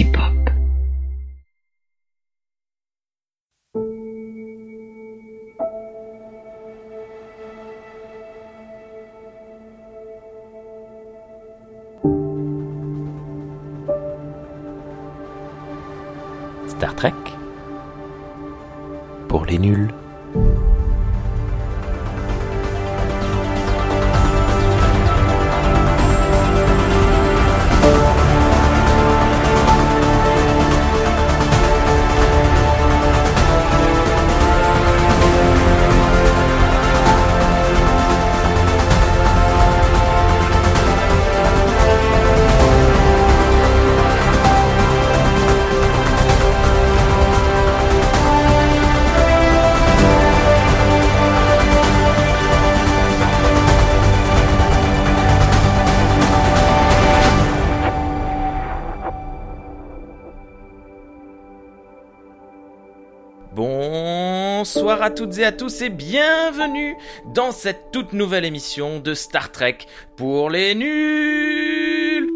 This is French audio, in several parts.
Pop. À toutes et à tous et bienvenue dans cette toute nouvelle émission de Star Trek pour les nuls.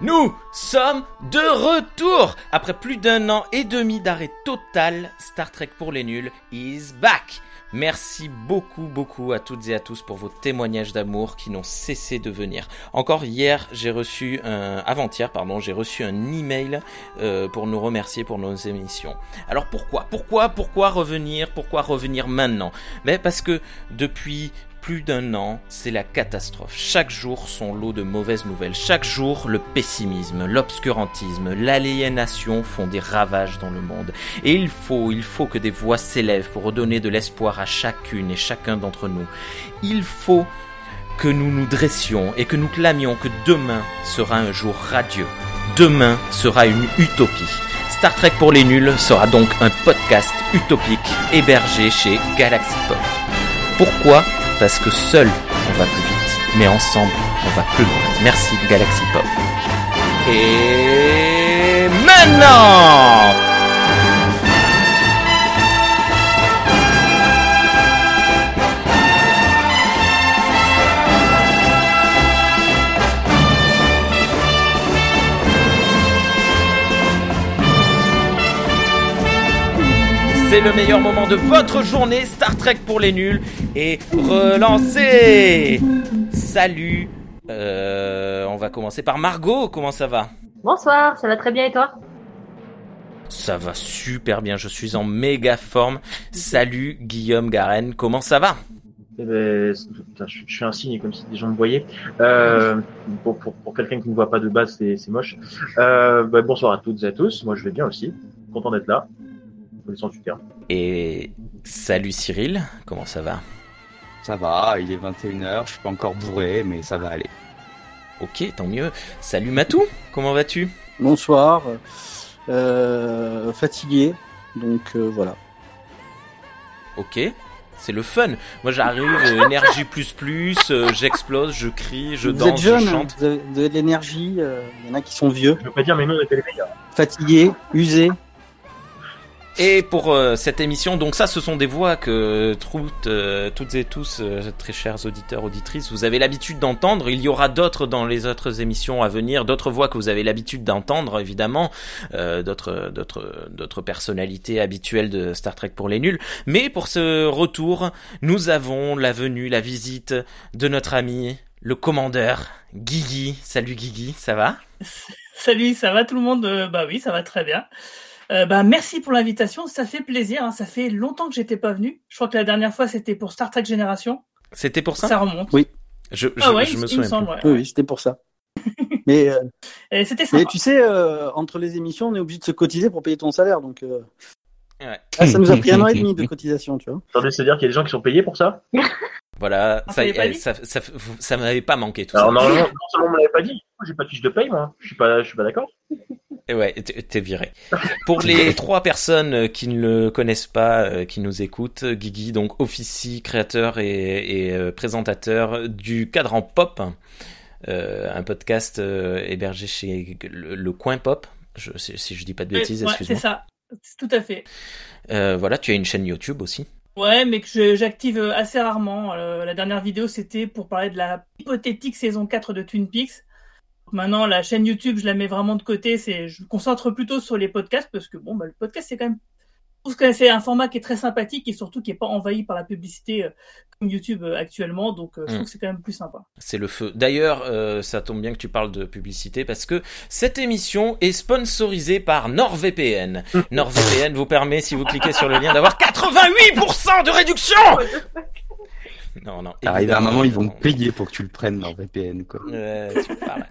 Nous sommes de retour après plus d'un an et demi d'arrêt total. Star Trek pour les nuls is back. Merci beaucoup, beaucoup à toutes et à tous pour vos témoignages d'amour qui n'ont cessé de venir. Encore hier, j'ai reçu un, avant-hier, pardon, j'ai reçu un email euh, pour nous remercier pour nos émissions. Alors pourquoi, pourquoi, pourquoi revenir, pourquoi revenir maintenant? Mais parce que depuis plus d'un an, c'est la catastrophe. Chaque jour, son lot de mauvaises nouvelles. Chaque jour, le pessimisme, l'obscurantisme, l'aliénation font des ravages dans le monde. Et il faut, il faut que des voix s'élèvent pour redonner de l'espoir à chacune et chacun d'entre nous. Il faut que nous nous dressions et que nous clamions que demain sera un jour radieux. Demain sera une utopie. Star Trek pour les nuls sera donc un podcast utopique hébergé chez Galaxy Pop. Pourquoi parce que seul on va plus vite, mais ensemble on va plus loin. Merci Galaxy Pop. Et maintenant C'est le meilleur moment de votre journée Star Trek pour les nuls et relancé. Salut. Euh, on va commencer par Margot. Comment ça va? Bonsoir, ça va très bien et toi? Ça va super bien. Je suis en méga forme. Salut Guillaume Garen. Comment ça va? Eh ben, putain, je, je fais un signe comme si des gens me voyaient. Euh, pour pour, pour quelqu'un qui ne voit pas de base, c'est c'est moche. Euh, bah, bonsoir à toutes et à tous. Moi, je vais bien aussi. Content d'être là. Et salut Cyril, comment ça va? Ça va, il est 21h, je suis pas encore bourré, mais ça va aller. Ok, tant mieux. Salut Matou, comment vas-tu? Bonsoir, euh, fatigué, donc euh, voilà. Ok, c'est le fun. Moi j'arrive, euh, énergie plus plus, euh, j'explose, je crie, je vous danse, êtes jeune, je chante. vous avez, de l'énergie, euh, il y en a qui sont vieux, Je veux pas dire, mais nous, on était les meilleurs. fatigués, usés. Et pour euh, cette émission, donc ça, ce sont des voix que toutes, euh, toutes et tous, euh, très chers auditeurs, auditrices, vous avez l'habitude d'entendre. Il y aura d'autres dans les autres émissions à venir, d'autres voix que vous avez l'habitude d'entendre, évidemment, euh, d'autres, d'autres, d'autres personnalités habituelles de Star Trek pour les nuls. Mais pour ce retour, nous avons la venue, la visite de notre ami, le commandeur Guigui. Salut Guigui, ça va? Salut, ça va tout le monde? Euh, Bah oui, ça va très bien. Euh, bah merci pour l'invitation, ça fait plaisir. hein. Ça fait longtemps que j'étais pas venu. Je crois que la dernière fois c'était pour Star Trek Génération. C'était pour ça, Ça remonte. Oui. Je, je, Ah ouais, je il, me il souviens. semble. ouais. Oui, c'était pour ça. mais, euh, c'était mais tu sais, euh, entre les émissions, on est obligé de se cotiser pour payer ton salaire, donc euh, Ouais. ah, ça nous a pris un an et demi de cotisation, tu vois. Attendez, c'est-à-dire qu'il y a des gens qui sont payés pour ça? Voilà, Ah, ça, dit ça, ça, ça m'avait pas manqué tout Alors, ça. normalement, non seulement on me l'avait pas dit, j'ai pas de fiche de paye, moi. Je suis pas, je suis pas d'accord. Et ouais, t'es viré. Pour les trois personnes euh, qui ne le connaissent pas, euh, qui nous écoutent, Guigui donc officie, créateur et, et, euh, présentateur du Cadran Pop, euh, un podcast euh, hébergé chez le, le Coin Pop. Je, si, je dis pas de bêtises, Ouais, c'est excuse-moi. ça. C'est Tout à fait. Euh, voilà, tu as une chaîne YouTube aussi. Ouais, mais que j'active assez rarement. la dernière vidéo, c'était pour parler de la hypothétique saison 4 de Twin Peaks. Maintenant, la chaîne YouTube, je la mets vraiment de côté. Je me concentre plutôt sur les podcasts parce que bon, bah, le podcast, c'est quand même trouve que c'est un format qui est très sympathique et surtout qui n'est pas envahi par la publicité euh, comme YouTube euh, actuellement. Donc, euh, je trouve mm. que c'est quand même plus sympa. C'est le feu. D'ailleurs, ça tombe bien que tu parles de publicité parce que cette émission est sponsorisée par NordVPN. NordVPN vous permet, si vous cliquez sur le lien, d'avoir 88% de réduction non, non. Arrive à un moment, ils vont payer pour que tu le prennes dans VPN, quoi. tu parles.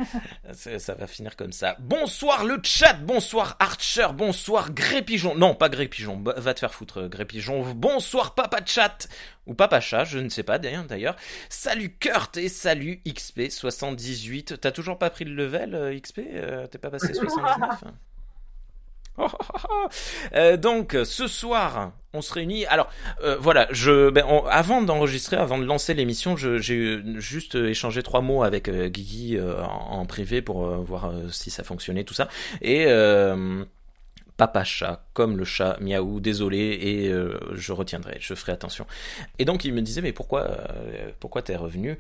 ça, va finir comme ça. Bonsoir le chat, bonsoir Archer, bonsoir Grépigeon. Non, pas Grépigeon, va te faire foutre Grépigeon. Bonsoir Papa Chat, ou Papa Chat, je ne sais pas d'ailleurs. Salut Kurt et salut XP78. T'as toujours pas pris le level, euh, XP euh, T'es pas passé 79 Euh, donc ce soir, on se réunit. Alors euh, voilà, je, ben, avant d'enregistrer, avant de lancer l'émission, j'ai juste échangé trois mots avec euh, Guigui en, privé pour voir si ça fonctionnait tout ça. Et papa chat, comme le chat miaou, désolé, et je retiendrai, je ferai attention. Et donc il me disait mais pourquoi, pourquoi t'es revenu?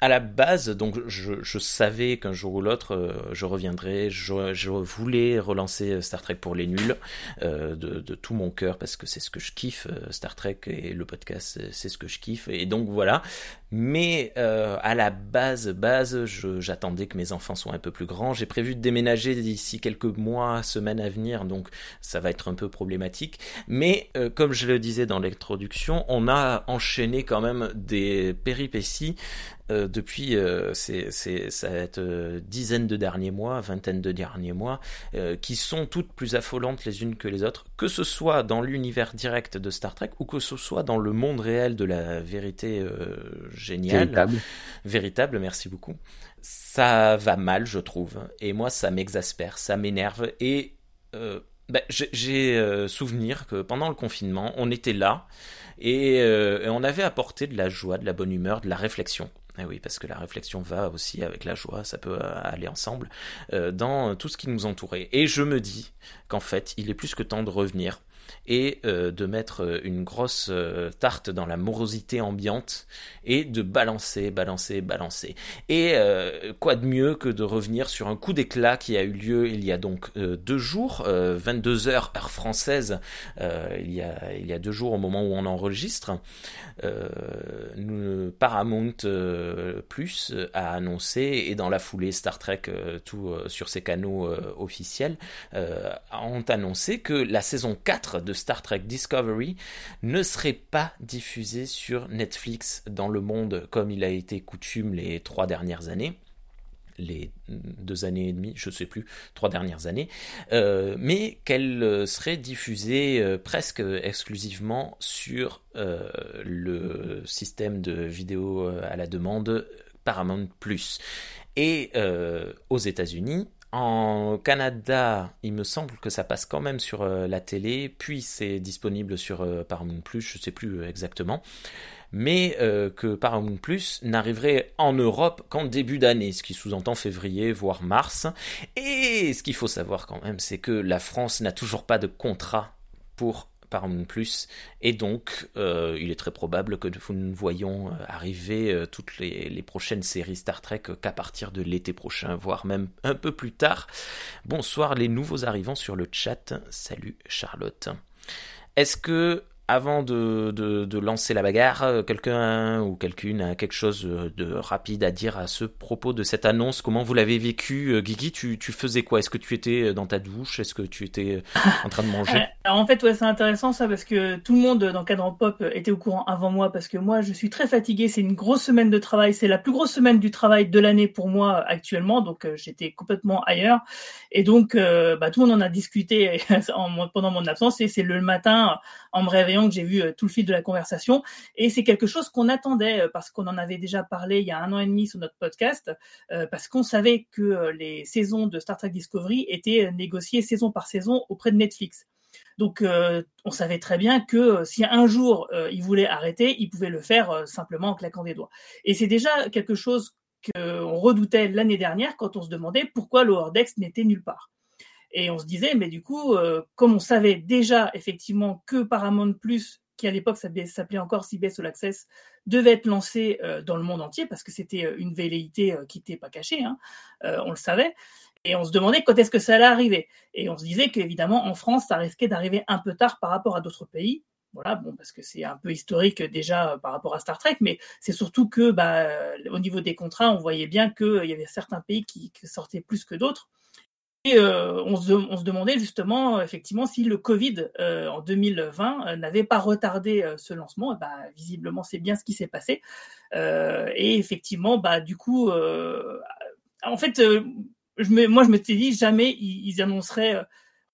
À la base, donc je, savais qu'un jour ou l'autre, euh, je reviendrais. Je, voulais relancer Star Trek pour les nuls euh, de, de, tout mon cœur parce que c'est ce que je kiffe, euh, Star Trek et le podcast, c'est ce que je kiffe. Et donc voilà. Mais euh, à la base, base, j'attendais que mes enfants soient un peu plus grands. J'ai prévu de déménager d'ici quelques mois, semaines à venir, donc ça va être un peu problématique. Mais comme je le disais dans l'introduction, on a enchaîné quand même des péripéties euh, depuis euh, c'est, cette euh, dizaine de derniers mois, vingtaine de derniers mois, qui sont toutes plus affolantes les unes que les autres, que ce soit dans l'univers direct de Star Trek ou que ce soit dans le monde réel de la vérité géniale, véritable. véritable, merci beaucoup. Ça va mal, je trouve, et moi ça m'exaspère, ça m'énerve, et ben, j'ai souvenir que pendant le confinement, on était là et, et on avait apporté de la joie, de la bonne humeur, de la réflexion eh oui, parce que la réflexion va aussi avec la joie, ça peut euh, aller ensemble, euh, dans tout ce qui nous entourait. Et je me dis qu'en fait, il est plus que temps de revenir et euh, de mettre euh, une grosse euh, tarte dans la morosité ambiante et de balancer, balancer, balancer. Et quoi de mieux que de revenir sur un coup d'éclat qui a eu lieu il y a donc deux jours, 22 heures heure française, il, y a, il y a deux jours au moment où on enregistre. Paramount Plus a annoncé, et dans la foulée Star Trek, tout sur ses canaux officiels, ont annoncé que la saison 4 de Star Trek Discovery ne serait pas diffusé sur Netflix dans le monde comme il a été coutume les trois dernières années les deux années et demie, je ne sais plus, trois dernières années, euh, mais qu'elle serait diffusée euh, presque exclusivement sur euh, le système de vidéo à la demande Paramount Plus. Et aux États-Unis, en Canada, il me semble que ça passe quand même sur euh, la télé, puis c'est disponible sur euh, Paramount Plus, je ne sais plus euh, exactement, mais que Paramount Plus n'arriverait en Europe qu'en début d'année, ce qui sous-entend février, voire mars. Et ce qu'il faut savoir quand même, c'est que la France n'a toujours pas de contrat pour Paramount Plus et donc euh, il est très probable que nous ne voyons euh, arriver euh, toutes les, prochaines séries Star Trek qu'à partir de l'été prochain, voire même un peu plus tard. Bonsoir les nouveaux arrivants sur le chat. Salut Charlotte. Est-ce que avant de, de, lancer la bagarre, euh, quelqu'un ou quelqu'une a quelque chose de rapide à dire à ce propos de cette annonce? Comment vous l'avez vécu euh, Guigui, tu, tu faisais quoi? Est-ce que tu étais dans ta douche? Est-ce que tu étais en train de manger? Alors en fait, ouais, c'est intéressant ça parce que tout le monde dans Cadran Pop était au courant avant moi parce que moi, je suis très fatigué. C'est une grosse semaine de travail. C'est la plus grosse semaine du travail de l'année pour moi actuellement. Donc euh, j'étais complètement ailleurs. Et donc, bah, tout le monde en a discuté pendant mon absence. Et c'est le matin, en me réveillant, que j'ai vu euh, tout le fil de la conversation. Et c'est quelque chose qu'on attendait euh, parce qu'on en avait déjà parlé il y a un an et demi sur notre podcast, euh, parce qu'on savait que les saisons de Star Trek Discovery étaient négociées saison par saison auprès de Netflix. Donc, on savait très bien que si un jour ils voulaient arrêter, ils pouvaient le faire simplement en claquant des doigts. Et c'est déjà quelque chose qu'on redoutait l'année dernière quand on se demandait pourquoi Decks n'était nulle part. Et on se disait, mais du coup, euh, comme on savait déjà effectivement que Paramount Plus qui à l'époque s'appelait encore CBS All Access, devait être lancé dans le monde entier parce que c'était une velléité qui n'était pas cachée, hein, on le savait. Et on se demandait quand est-ce que ça allait arriver. Et on se disait qu'évidemment, en France, ça risquait d'arriver un peu tard par rapport à d'autres pays. Voilà, bon, parce que c'est un peu historique déjà par rapport à Star Trek, mais c'est surtout que, bah, au niveau des contrats, on voyait bien qu'il y avait certains pays qui, sortaient plus que d'autres. Et euh, on, se, demandait justement, effectivement, si le Covid euh, en 2020 euh, n'avait pas retardé ce lancement. Bah, visiblement, c'est bien ce qui s'est passé. et effectivement, bah, du coup, en fait, je me, moi, je me suis dit jamais ils, ils annonceraient.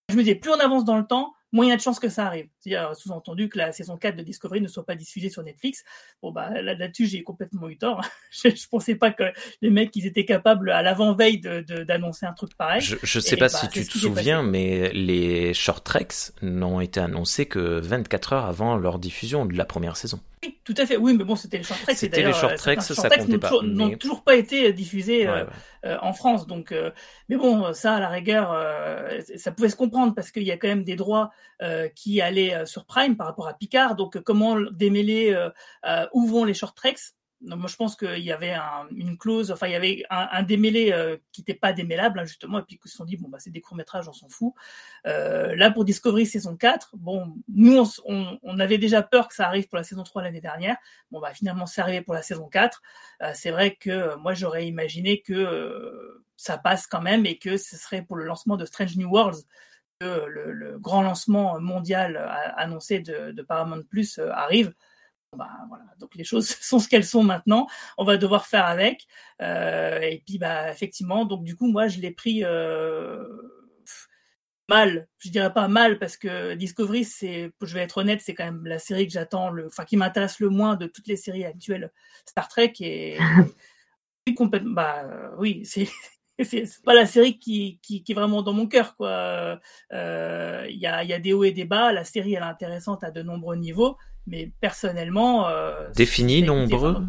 je me disais, plus on avance dans le temps, moins il y a de chances que ça arrive. C'est-à-dire, sous-entendu que la saison 4 de Discovery ne soit pas diffusée sur Netflix. Bon, bah, là-dessus, j'ai complètement eu tort. je, ne pensais pas que les mecs, ils étaient capables, à l'avant-veille, d'annoncer de, un truc pareil. Je, ne sais pas bah, si tu te souviens, mais les short treks n'ont été annoncés que 24 heures avant leur diffusion de la première saison. Oui, tout à fait. Oui, mais bon, c'était les short treks. C'était les short treks, ça, comptait pas. N'ont toujours pas été diffusés euh, euh, en France. Donc, euh, mais bon, ça, à la rigueur, ça pouvait se comprendre parce qu'il y a quand même des droits qui allaient sur Prime par rapport à Picard. Donc, comment démêler où vont les short treks moi, je pense qu'il y avait une clause, enfin, il y avait un, démêlé euh, qui n'était pas démêlable, hein, justement, et puis ils se sont dit, bon, bah, c'est des courts-métrages, on s'en fout. Euh, là, pour Discovery saison 4, bon, nous, on, avait déjà peur que ça arrive pour la saison 3 l'année dernière. Bon, bah, finalement, c'est arrivé pour la saison 4. Euh, c'est vrai que moi, j'aurais imaginé que ça passe quand même et que ce serait pour le lancement de Strange New Worlds que le, grand lancement mondial annoncé de Paramount Plus arrive. Bah, voilà. Donc les choses sont ce qu'elles sont maintenant. On va devoir faire avec. Euh, et puis bah effectivement, donc du coup moi je l'ai pris euh, mal. Je dirais pas mal parce que Discovery, c'est, je vais être honnête, c'est quand même la série que j'attends, le, enfin qui m'intéresse le moins de toutes les séries actuelles Star Trek et complètement. Bah oui, c'est c'est pas la série qui, qui, qui, est vraiment dans mon cœur quoi. Euh, il y, a, y a des hauts et des bas. La série elle est intéressante à de nombreux niveaux mais personnellement. Euh, Défini nombreux.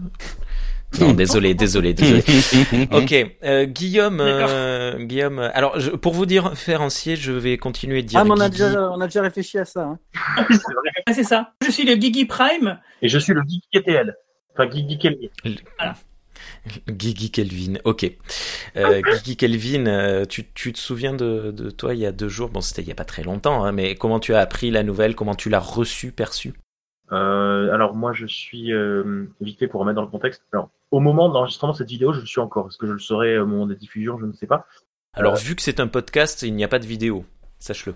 Non, désolé, désolé, désolé. ok, euh, Guillaume, euh, Guillaume. Alors, je, pour vous dire différencier, je vais continuer de dire. Ah, mais on a déjà, on a déjà réfléchi à ça. Hein. ah, c'est ça. Je suis le Gigi Prime. Et je suis le Gigi KTL. Enfin, Gigi Kelvin. Voilà. Gigi Kelvin, ok. Euh, Gigi Kelvin, euh, tu, tu, te souviens de, de, toi il y a deux jours, bon c'était il y a pas très longtemps, hein, mais comment tu as appris la nouvelle, comment tu l'as reçue, perçue euh, alors moi je suis euh, vite fait pour remettre dans le contexte. Alors au moment de l'enregistrement de cette vidéo, je le suis encore. Est-ce que je le saurai au moment des diffusions Je ne sais pas. Alors euh, vu que c'est un podcast, il n'y a pas de vidéo. Sache-le.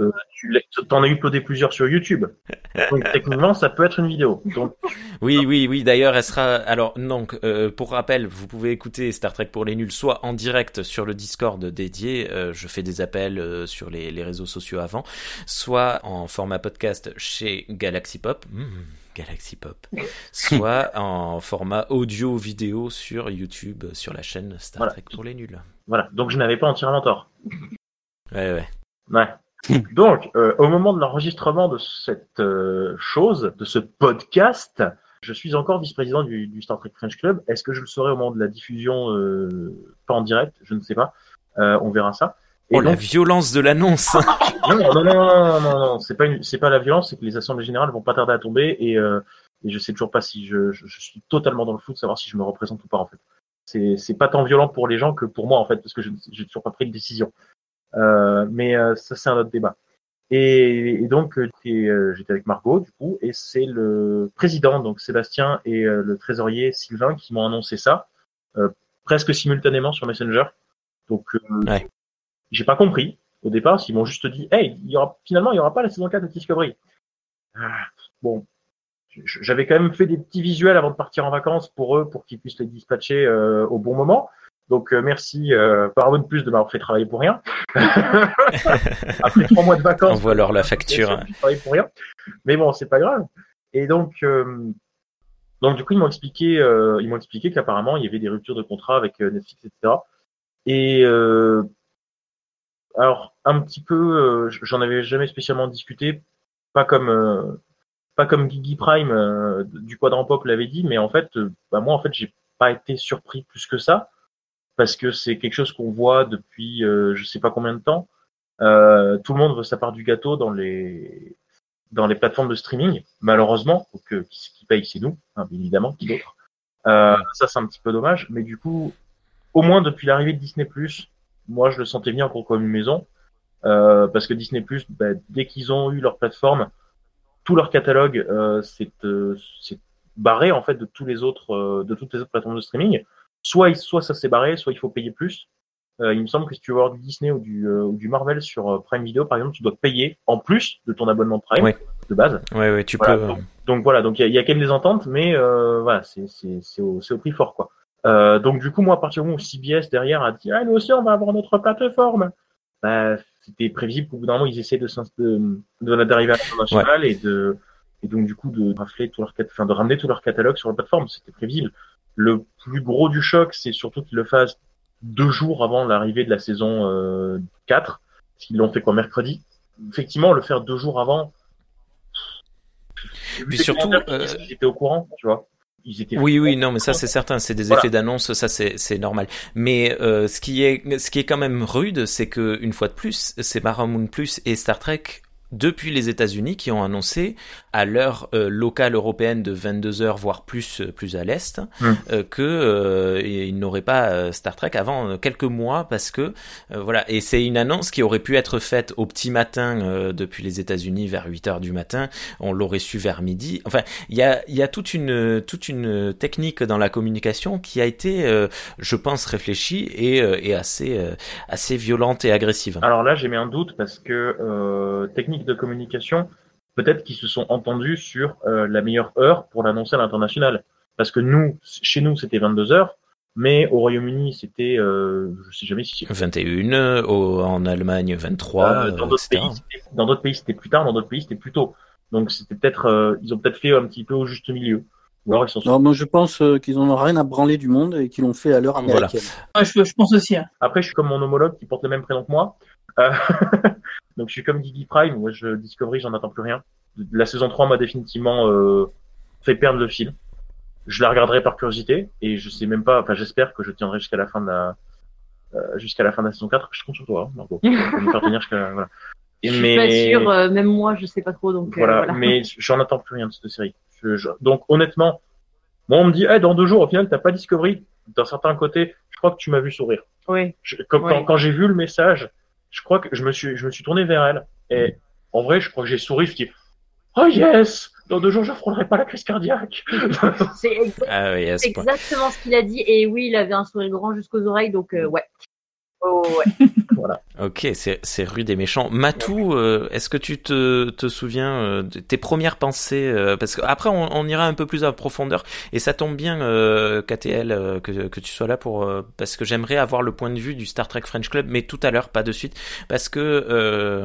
Euh, tu en as uploadé plusieurs sur YouTube. Donc techniquement, ça peut être une vidéo. Donc... Oui, oui, oui. D'ailleurs, elle sera. Alors, donc, euh, pour rappel, vous pouvez écouter Star Trek pour les nuls, soit en direct sur le Discord dédié. Euh, je fais des appels euh, sur les, les, réseaux sociaux avant, soit en format podcast chez Galaxy Pop. Mmh, Galaxy Pop, soit en format audio vidéo sur YouTube sur la chaîne Star Trek pour les nuls. Voilà, donc je n'avais pas entièrement tort. Ouais, ouais. Ouais. Donc, euh, au moment de l'enregistrement de cette euh, chose, de ce podcast, je suis encore vice-président du, du, Star Trek French Club. Est-ce que je le saurai au moment de la diffusion, euh, pas en direct, je ne sais pas. on verra ça. Et oh la violence de l'annonce non, non, non, non, non, non, c'est pas c'est pas la violence, c'est que les assemblées générales vont pas tarder à tomber et, euh, et je sais toujours pas si je, je, je, suis totalement dans le flou de savoir si je me représente ou pas en fait. C'est c'est pas tant violent pour les gens que pour moi en fait parce que je j'ai toujours pas pris de décision. Euh, mais euh, ça, c'est un autre débat. Et, et donc, euh, j'étais avec Margot, du coup, et c'est le président, donc Sébastien, et le trésorier Sylvain qui m'ont annoncé ça, presque simultanément sur Messenger. Donc, ouais. j'ai pas compris au départ, ils m'ont juste dit, hey, il y aura, finalement, il y aura pas la saison 4 de Discovery. Ah, bon, j'avais quand même fait des petits visuels avant de partir en vacances pour eux, pour qu'ils puissent les dispatcher euh, au bon moment. Donc euh, merci euh, Paramount Plus de m'avoir fait travailler pour rien. Après trois mois de vacances. On voit alors la facture. Travailler pour rien. Mais bon, c'est pas grave. Et donc, euh, donc du coup, ils m'ont expliqué, euh, ils m'ont expliqué qu'apparemment il y avait des ruptures de contrat avec euh, Netflix, etc. Et alors un petit peu, j'en avais jamais spécialement discuté, pas comme pas comme Gigi Prime du Quadrant Pop l'avait dit, mais en fait, bah, moi en fait j'ai pas été surpris plus que ça parce que c'est quelque chose qu'on voit depuis euh, je sais pas combien de temps. Euh, tout le monde veut sa part du gâteau dans les dans les plateformes de streaming, malheureusement, que, qui, qui paye, c'est nous, hein, évidemment, qui d'autre. Euh, ça, c'est un petit peu dommage, mais du coup, au moins depuis l'arrivée de Disney+, moi, je le sentais bien encore comme une maison, euh, parce que Disney+, bah, dès qu'ils ont eu leur plateforme, tout leur catalogue euh, euh, barré en fait de tous les autres, euh, de toutes les autres plateformes de streaming. Soit, soit ça s'est barré, soit il faut payer plus. Euh, il me semble que si tu veux voir du Disney ou du, ou du Marvel sur Prime Video, par exemple, tu dois payer en plus de ton abonnement Prime de base. Ouais, ouais, tu peux. Donc, voilà, donc il y, a quand même des ententes, mais voilà, c'est au, au prix fort quoi. Euh, donc du coup, moi, à partir du moment où CBS derrière a dit, ah nous aussi, on va avoir notre plateforme, bah, c'était prévisible qu'au bout d'un moment, ils essaient de, de, de d'arriver à l'international et de et donc du coup de rafler tout leur enfin, de ramener tout leur catalogue sur la plateforme. C'était prévisible. Le plus gros du choc, c'est surtout qu'ils le fassent deux jours avant l'arrivée de la saison euh, 4. S'ils l'ont fait quoi mercredi? Effectivement, le faire deux jours avant. Puis surtout, euh... ils étaient au courant, tu vois oui, oui, non, mais ça c'est certain, c'est des effets d'annonce, ça c'est normal. Mais euh, ce qui est ce qui est quand même rude, c'est que une fois de plus, c'est Paramount Plus et Star Trek depuis les États-Unis qui ont annoncé à l'heure euh, locale européenne de 22 heures voire plus euh, plus à l'est mm. euh, que euh, ils n'auraient pas Star Trek avant quelques mois parce que voilà. Et c'est une annonce qui aurait pu être faite au petit matin depuis les États-Unis vers 8 heures du matin. On l'aurait su vers midi. Enfin il y a il y a toute une toute une technique dans la communication qui a été je pense réfléchie et, et assez assez violente et agressive. Alors là j'ai mis un doute parce que de communication peut-être qu'ils se sont entendus sur euh, la meilleure heure pour l'annoncer à l'international. Parce que nous, chez nous, c'était 22 heures, mais au Royaume-Uni, c'était, euh, je sais jamais si 21, au, en Allemagne 23. Euh, dans d'autres pays, dans d'autres pays, c'était plus tard, dans d'autres pays, c'était plus tôt. Donc c'était peut-être, euh, ils ont peut-être fait un petit peu au juste milieu. Alors, ils sont... non, moi je pense euh, qu'ils n'ont rien à branler du monde et qu'ils l'ont fait à l'heure américaine. Voilà. je, je, pense aussi. Hein. Après, je suis comme mon homologue qui porte le même prénom que moi. Donc je suis comme Gigi Prime, moi je Discovery, j'en attends plus rien. La saison 3 m'a définitivement euh, fait perdre le fil. Je la regarderai par curiosité et je sais même pas, enfin j'espère que je tiendrai jusqu'à la fin de la euh, jusqu'à la fin de la saison 4. Je compte sur toi, hein, Margot, pour me faire tenir jusqu'à voilà. Et je suis pas sûr, euh, même moi je sais pas trop donc. Euh, voilà, voilà. mais j'en attends plus rien de cette série. Je, je... Donc honnêtement, moi on me dit, hey, dans deux jours au final t'as pas Discovery. D'un certain côté, je crois que tu m'as vu sourire. Oui. Je, comme. Quand, quand j'ai vu le message, je crois que je me suis, je me suis tourné vers elle. Et en vrai, je crois que j'ai souri. Je dis, oh yes, dans deux jours, je n'affronterai pas la crise cardiaque. C'est exact, ah oui, exactement ce qu'il a dit. Et oui, il avait un sourire grand jusqu'aux oreilles. Donc, euh, ouais. Oh, ouais. voilà. Ok, c'est rude et méchant. Matou, euh, est-ce que tu te, te souviens euh, de tes premières pensées euh, Parce qu'après, on, on, ira un peu plus en profondeur. Et ça tombe bien, euh, KTL, euh, que, que tu sois là pour euh, parce que j'aimerais avoir le point de vue du Star Trek French Club, mais tout à l'heure, pas de suite, parce que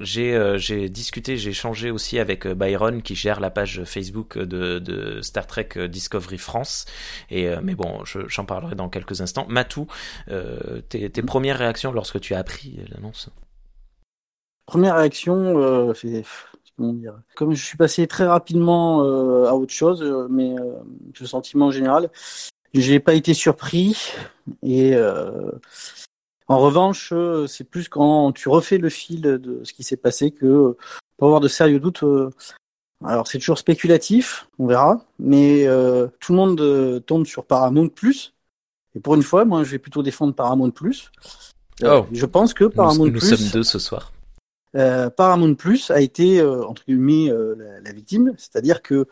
j'ai discuté, j'ai échangé aussi avec Byron qui gère la page Facebook de, de Star Trek Discovery France. Et mais bon, j'en parlerai dans quelques instants. Matou, tes tes, premières réactions lorsque tu as appris l'annonce Première réaction, euh, c'est comment dire Comme je suis passé très rapidement euh, à autre chose, euh, mais euh, le sentiment général, j'ai pas été surpris. Et euh, en revanche, c'est plus quand tu refais le fil de ce qui s'est passé que pour avoir de sérieux doutes. alors c'est toujours spéculatif, on verra, mais tout le monde tombe sur Paramount Plus et pour une fois, moi, je vais plutôt défendre Paramount Plus. Euh, oh. Je pense que Paramount nous, nous Plus. Nous sommes deux ce soir. Euh, Paramount Plus a été euh, entre guillemets euh, la, la, victime, c'est-à-dire que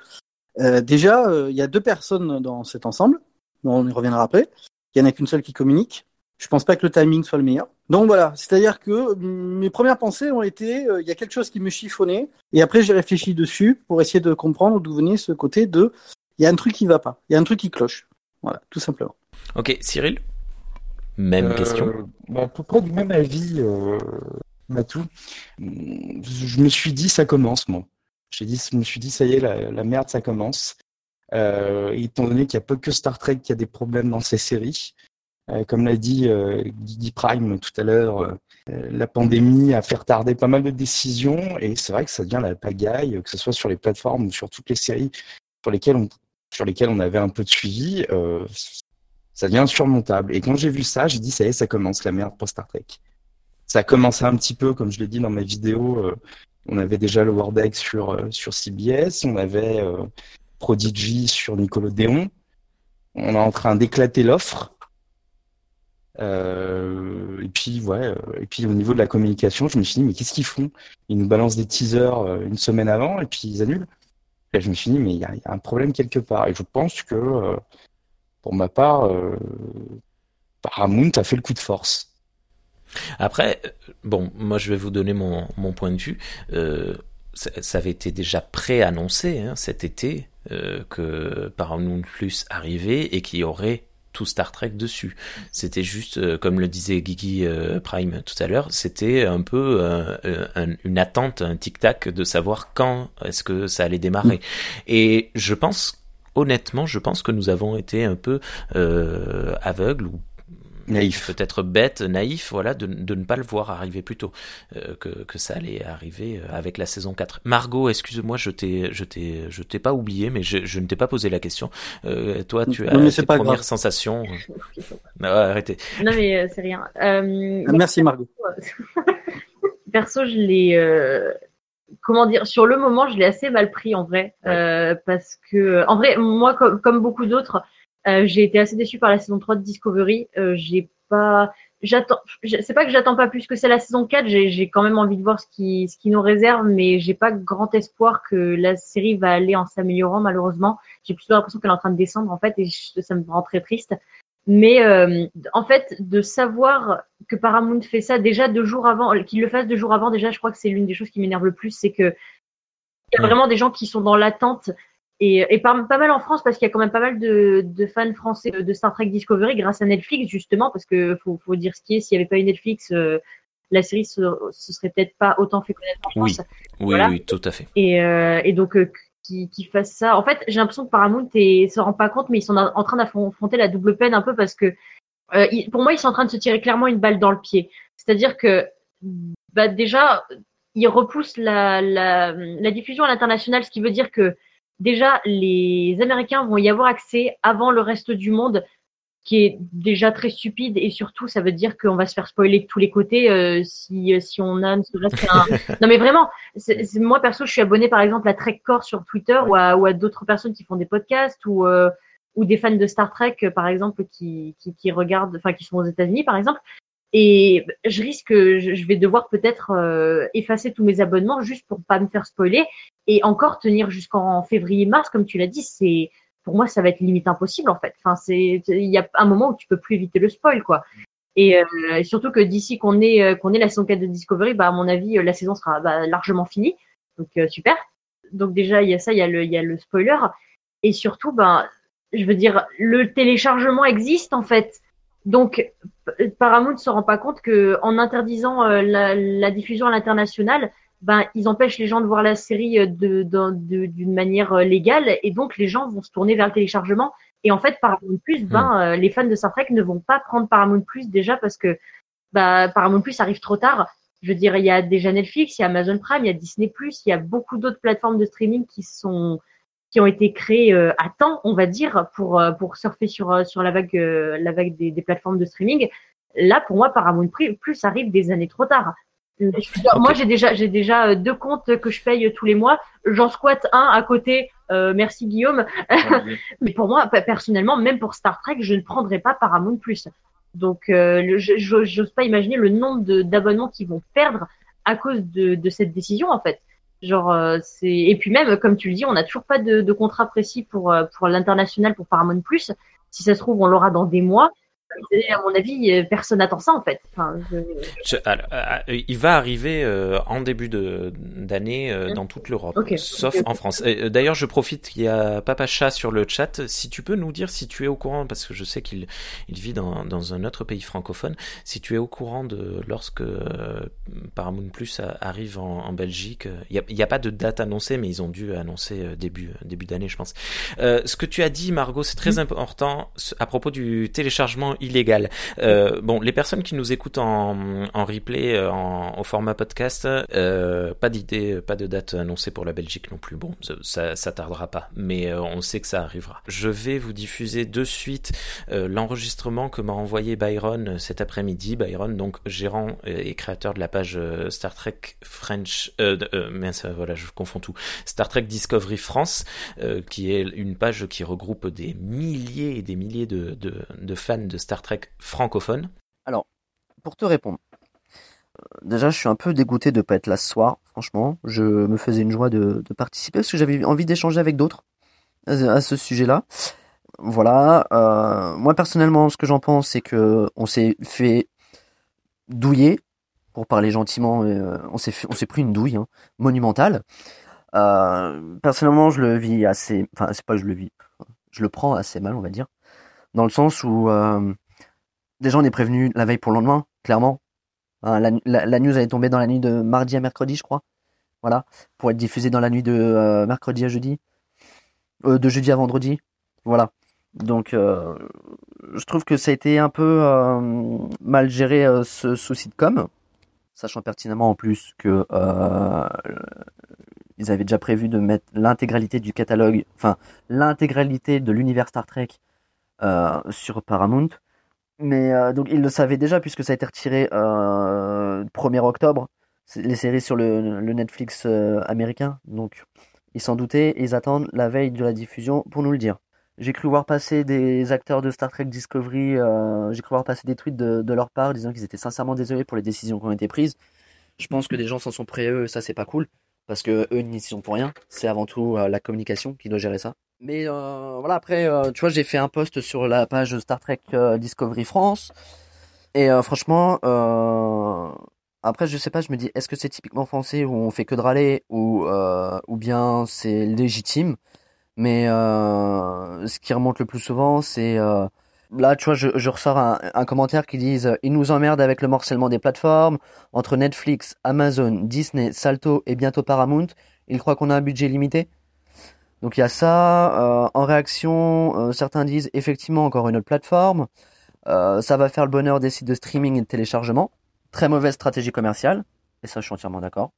euh, déjà il y a deux personnes dans cet ensemble. on y reviendra après. Il y en a qu'une seule qui communique. Je pense pas que le timing soit le meilleur. Donc voilà, c'est-à-dire que mes premières pensées ont été, il y a quelque chose qui me chiffonnait, et après j'ai réfléchi dessus pour essayer de comprendre d'où venait ce côté de, il y a un truc qui va pas, il y a un truc qui cloche. Voilà, tout simplement. Ok, Cyril? Même euh, question bah, À peu près du même avis, euh, Matou. Je me suis dit, ça commence, moi. Dit, je me suis dit, ça y est, la, la merde, ça commence. Euh, étant donné qu'il n'y a pas que Star Trek qui a des problèmes dans ces séries. Euh, comme l'a dit euh, Guigui Prime tout à l'heure, la pandémie a fait retarder pas mal de décisions et c'est vrai que ça devient la pagaille, que ce soit sur les plateformes ou sur toutes les séries sur lesquelles on, sur lesquelles on avait un peu de suivi. Euh, ça devient insurmontable. Et quand j'ai vu ça, j'ai dit, ça y est, ça commence la merde pour Star Trek. Ça a commencé un petit peu, comme je l'ai dit dans ma vidéo, euh, On avait déjà le World Egg sur, sur CBS, on avait Prodigy sur Nickelodeon. On est en train d'éclater l'offre. Euh, et puis ouais, euh, et puis au niveau de la communication, je me suis dit mais qu'est-ce qu'ils font? Ils nous balancent des teasers euh, une semaine avant et puis ils annulent. Et je me suis dit mais il y, a un problème quelque part. Et je pense que pour ma part, Paramount a fait le coup de force. Après, bon, moi je vais vous donner mon, mon point de vue. ça, avait été déjà préannoncé hein, cet été que Paramount Plus arrivait et qu'il y aurait tout Star Trek dessus. C'était juste, euh, comme le disait Gigi euh, Prime tout à l'heure, c'était un peu euh, une attente, un tic-tac de savoir quand est-ce que ça allait démarrer. Et je pense, honnêtement, je pense que nous avons été un peu aveugles ou naïf. Peut-être bête, naïf, voilà, de, de, ne pas le voir arriver plus tôt, euh, que, que ça allait arriver euh, avec la saison 4. Margot, excuse-moi, je t'ai, je t'ai, je t'ai pas oublié, mais je, je ne t'ai pas posé la question. Euh, toi, tu as tes pas premières sensations. non, arrêtez. Non, mais c'est rien. Ah, merci, Margot. Perso, je l'ai comment dire, sur le moment, je l'ai assez mal pris en vrai, euh, parce que, en vrai, moi, comme, comme beaucoup d'autres, euh, j'ai été assez déçue par la saison 3 de Discovery. Euh, j'ai pas, j'attends, c'est pas que j'attends pas plus que c'est la saison 4. J'ai, j'ai quand même envie de voir ce qui, ce qui nous réserve, mais j'ai pas grand espoir que la série va aller en s'améliorant malheureusement. J'ai plutôt l'impression qu'elle est en train de descendre en fait, et ça me rend très triste. Mais euh, en fait, de savoir que Paramount fait ça déjà deux jours avant, qu'il le fasse deux jours avant, déjà, je crois que c'est l'une des choses qui m'énerve le plus, c'est que il y a vraiment des gens qui sont dans l'attente et, et pas, pas, mal en France parce qu'il y a quand même pas mal de, de, fans français de Star Trek Discovery grâce à Netflix justement parce que faut, faut dire ce qui est s'il n'y avait pas eu Netflix euh, la série se, se serait peut-être pas autant fait connaître en France. Oui, oui, oui tout à fait. Et, euh, et donc euh, qui, qui fassent ça. En fait, j'ai l'impression que Paramount ne se rend pas compte, mais ils sont en train d'affronter la double peine un peu parce que euh, pour moi, ils sont en train de se tirer clairement une balle dans le pied. C'est-à-dire que bah, déjà, ils repoussent la, la, la diffusion à l'international, ce qui veut dire que déjà, les Américains vont y avoir accès avant le reste du monde, qui est déjà très stupide. Et surtout, ça veut dire qu'on va se faire spoiler de tous les côtés euh, si, si on a un... non, mais vraiment, moi, perso, je suis abonné par exemple à TrekCore sur Twitter ou à, ou à d'autres personnes qui font des podcasts ou, euh, ou des fans de Star Trek, par exemple, qui, qui, qui regardent, enfin, qui sont aux États-Unis, par exemple. Et je risque, je vais devoir peut-être euh, effacer tous mes abonnements juste pour pas me faire spoiler. Et encore tenir jusqu'en février-mars, comme tu l'as dit, c'est pour moi ça va être limite impossible en fait. Enfin, c'est il y a un moment où tu peux plus éviter le spoil quoi. Et euh, surtout que d'ici qu'on ait euh, qu'on ait la saison 4 de Discovery, bah à mon avis la saison sera bah, largement finie. Donc super. Donc déjà il y a ça, il y a le il y a le spoiler et surtout ben je veux dire le téléchargement existe en fait. Donc, Paramount se rend pas compte que en interdisant euh, la, la, diffusion à l'international, ben ils empêchent les gens de voir la série euh, d'une de, de, manière euh, légale et donc les gens vont se tourner vers le téléchargement. Et en fait, Paramount Plus, ben hmm. les fans de Star Trek ne vont pas prendre Paramount Plus déjà parce que bah, Paramount Plus arrive trop tard. Je veux dire, il y a déjà Netflix, il y a Amazon Prime, il y a Disney Plus, il y a beaucoup d'autres plateformes de streaming qui sont qui ont été créés euh, à temps, on va dire, pour euh, pour surfer sur euh, sur la vague la vague des, des, plateformes de streaming. Là, pour moi, Paramount Plus arrive des années trop tard. Moi, j'ai déjà j'ai déjà deux comptes que je paye tous les mois. J'en squatte un à côté. merci Guillaume. Mais pour moi, personnellement, même pour Star Trek, je ne prendrai pas Paramount Plus. Donc, je j'ose pas imaginer le nombre d'abonnements qu'ils vont perdre à cause de, de cette décision, en fait. Genre, euh, c'est et puis même comme tu le dis, on n'a toujours pas de, de, contrat précis pour euh, pour l'international pour Paramount Plus. Si ça se trouve, on l'aura dans des mois à mon avis, euh, personne n'attend ça en fait. Enfin, il va arriver en début d'année dans toute l'Europe, sauf en France. D'ailleurs, je profite, il y a Papa Chat sur le chat. Si tu peux nous dire si tu es au courant, parce que je sais qu'il il vit dans, dans un autre pays francophone, si tu es au courant de lorsque Paramount Plus arrive en, en Belgique. Il n'y a, a, pas de date annoncée, mais ils ont dû annoncer début début d'année, je pense. ce que tu as dit, Margot, c'est très mmh. important à propos du téléchargement Euh, bon, les personnes qui nous écoutent en, replay, euh, au format podcast, euh, pas d'idée, pas de date annoncée pour la Belgique non plus. Bon, ça, tardera pas, mais on sait que ça arrivera. Je vais vous diffuser de suite l'enregistrement que m'a envoyé Byron cet après-midi. Byron, donc gérant et créateur de la page Star Trek French, mince, voilà, je confonds tout. Star Trek Discovery France, qui est une page qui regroupe des milliers et des milliers de, de, de fans de Star Trek francophones Alors, pour te répondre, euh, déjà je suis un peu dégoûté de pas être là ce soir, franchement. Je me faisais une joie de, participer parce que j'avais envie d'échanger avec d'autres à, ce sujet-là. Voilà. Euh, moi personnellement, ce que j'en pense, c'est que on s'est fait douiller, pour parler gentiment. Euh, on s'est pris une douille hein, monumentale. Personnellement, je le vis assez. Enfin, c'est pas que je le vis. Je le prends assez mal, on va dire dans le sens où déjà on est prévenu la veille pour le lendemain, clairement. Hein, la, news allait tomber dans la nuit de mardi à mercredi, je crois. Voilà, pour être diffusée dans la nuit de euh, mercredi à jeudi, euh, de jeudi à vendredi. Voilà. Donc, euh, je trouve que ça a été un peu mal géré ce souci de com, sachant pertinemment en plus que ils avaient déjà prévu de mettre l'intégralité du catalogue, enfin l'intégralité de l'univers Star Trek sur Paramount. Mais euh, donc ils le savaient déjà puisque ça a été retiré euh, 1er octobre, les séries sur le, Netflix euh, américain. Donc ils s'en doutaient ils attendent la veille de la diffusion pour nous le dire. J'ai cru voir passer des acteurs de Star Trek Discovery, euh, j'ai cru voir passer des tweets de, leur part disant qu'ils étaient sincèrement désolés pour les décisions qui ont été prises. Je pense que des gens s'en sont pris eux, ça c'est pas cool, parce que eux n'y sont pour rien. C'est avant tout euh, la communication qui doit gérer ça. Mais euh, voilà, après, euh, tu vois, j'ai fait un post sur la page Star Trek euh, Discovery France. Et franchement, après, je sais pas, je me dis, est-ce que c'est typiquement français où on fait que de râler ou, ou bien c'est légitime? Mais ce qui remonte le plus souvent, c'est... Là, tu vois, je, je ressors un, un, commentaire qui dit « Ils nous emmerdent avec le morcellement des plateformes. Entre Netflix, Amazon, Disney, Salto et bientôt Paramount, ils croient qu'on a un budget limité ?» Donc il y a ça. Euh, en réaction, euh, certains disent effectivement encore une autre plateforme. Euh, ça va faire le bonheur des sites de streaming et de téléchargement. Très mauvaise stratégie commerciale. Et ça, je suis entièrement d'accord.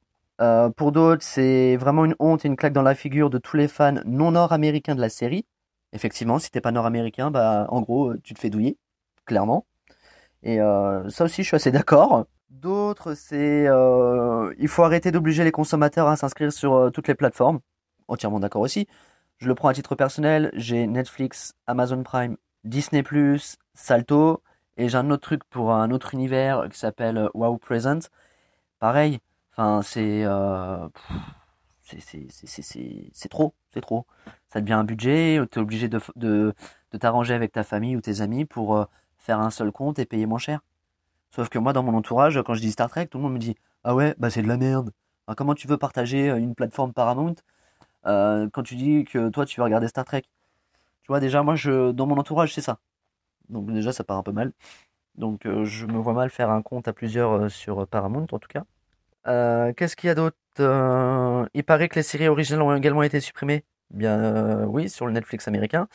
Pour d'autres, c'est vraiment une honte et une claque dans la figure de tous les fans non nord-américains de la série. Effectivement, si t'es pas nord-américain, bah en gros, tu te fais douiller, clairement. Et ça aussi, je suis assez d'accord. D'autres, c'est il faut arrêter d'obliger les consommateurs à s'inscrire sur toutes les plateformes entièrement d'accord aussi. Je le prends à titre personnel, j'ai Netflix, Amazon Prime, Disney+, Salto, et j'ai un autre truc pour un autre univers qui s'appelle euh, Wow Present. Pareil, enfin c'est euh, c'est trop, c'est trop. Ça devient un budget, tu es obligé de, de, de t'arranger avec ta famille ou tes amis pour euh, faire un seul compte et payer moins cher. Sauf que moi, dans mon entourage, quand je dis Star Trek, tout le monde me dit Ah ouais, bah c'est de la merde. Comment tu veux partager une plateforme Paramount euh, quand tu dis que toi tu veux regarder Star Trek. Tu vois, déjà, moi, dans mon entourage, c'est ça. Donc, déjà, ça part un peu mal. Donc, euh, je me vois mal faire un compte à plusieurs euh, sur Paramount, en tout cas. Qu'est-ce qu'il y a d'autre Il paraît que les séries originales ont également été supprimées. Bien, oui, sur le Netflix américain.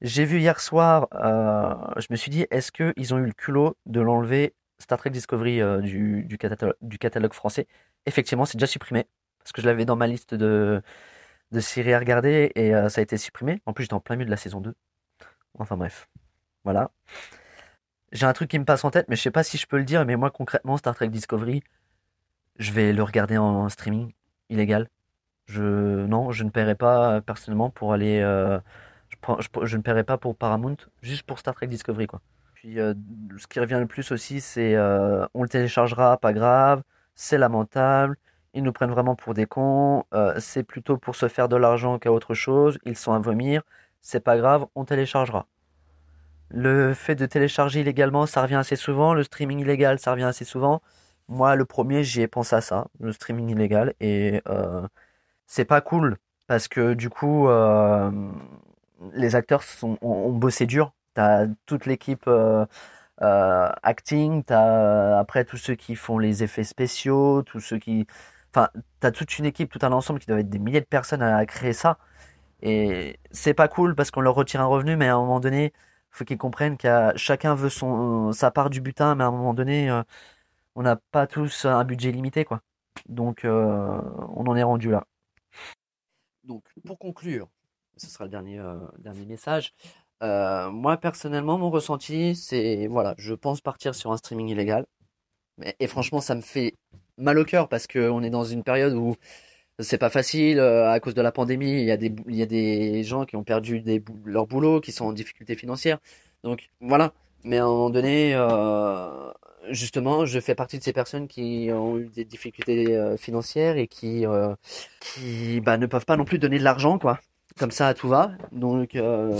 J'ai vu hier soir, je me suis dit, est-ce qu'ils ont eu le culot de l'enlever Star Trek Discovery du catalogue français? Effectivement, c'est déjà supprimé. Parce que je l'avais dans ma liste de, de séries à regarder et euh, ça a été supprimé. En plus, j'étais en plein milieu de la saison 2. Enfin bref. Voilà. J'ai un truc qui me passe en tête, mais je sais pas si je peux le dire, mais moi concrètement, Star Trek Discovery, je vais le regarder en streaming illégal. Je non, je ne paierai pas personnellement pour aller euh, je, ne paierai pas pour Paramount, juste pour Star Trek Discovery quoi. Puis euh, ce qui revient le plus aussi, c'est euh, on le téléchargera, pas grave, c'est lamentable, ils nous prennent vraiment pour des cons, euh, c'est plutôt pour se faire de l'argent qu'à autre chose, ils sont à vomir, c'est pas grave, on téléchargera. Le fait de télécharger illégalement, ça revient assez souvent, le streaming illégal, ça revient assez souvent. Moi, le premier, j'y ai pensé à ça, le streaming illégal, et euh, c'est pas cool, parce que du coup, euh, les acteurs sont, ont, bossé dur, t'as toute l'équipe acting, t'as après tous ceux qui font les effets spéciaux, tous ceux qui Enfin, t'as toute une équipe, tout un ensemble qui doit être des milliers de personnes à créer ça. Et c'est pas cool parce qu'on leur retire un revenu, mais à un moment donné, faut qu'ils comprennent que chacun veut son sa part du butin, mais à un moment donné, euh, on n'a pas tous un budget limité, quoi. Donc, euh, on en est rendu là. Donc, pour conclure, ce sera le dernier, euh, dernier message. Moi, personnellement, mon ressenti, c'est, voilà, je pense partir sur un streaming illégal. Mais, et franchement, ça me fait mal au cœur parce qu'on est dans une période où c'est pas facile euh, à cause de la pandémie. Il y a des, il y a des gens qui ont perdu des, leur boulot, qui sont en difficulté financière. Donc, voilà. Mais à un moment donné, euh, justement, je fais partie de ces personnes qui ont eu des difficultés euh, financières et qui, euh, qui bah, ne peuvent pas non plus donner de l'argent, quoi. Comme ça tout va. Donc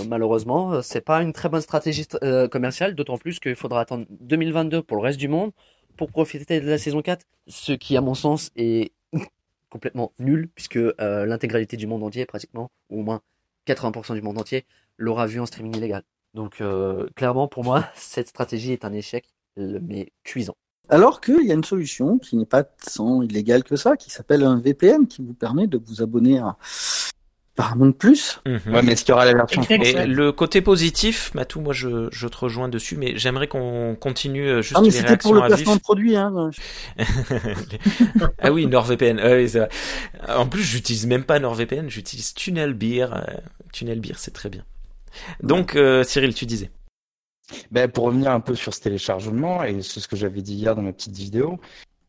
malheureusement, c'est pas une très bonne stratégie commerciale, d'autant plus qu'il faudra attendre 2022 pour le reste du monde pour profiter de la saison 4, ce qui à mon sens est complètement nul puisque euh, l'intégralité du monde entier pratiquement, ou au moins 80% du monde entier, l'aura vu en streaming illégal. Donc euh, clairement pour moi, cette stratégie est un échec, mais cuisant. Alors qu'il y a une solution qui n'est pas tant illégale que ça, qui s'appelle un VPN, qui vous permet de vous abonner à Paramount Plus. Mhm. Ouais, mais est-ce qu'il y aura la version. Et le côté positif, Matou, moi je, je te rejoins dessus, mais j'aimerais qu'on continue euh, juste Ah, mais les c'était pour le à placement vif. de produit. Hein. ah oui, NordVPN. Ah oui. En plus, j'utilise même pas NordVPN, j'utilise TunnelBeer. Euh, TunnelBeer, c'est très bien. Donc, euh, Cyril, tu disais. Ben, pour revenir un peu sur ce téléchargement, et c'est ce que j'avais dit hier dans ma petite vidéo,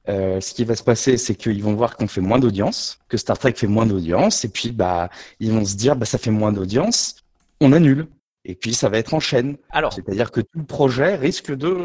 euh, ce qui va se passer, c'est qu'ils vont voir qu'on fait moins d'audience, que Star Trek fait moins d'audience, et puis bah ils vont se dire bah ça fait moins d'audience, on annule. Et puis ça va être en chaîne. Alors, C'est-à-dire que tout le projet risque de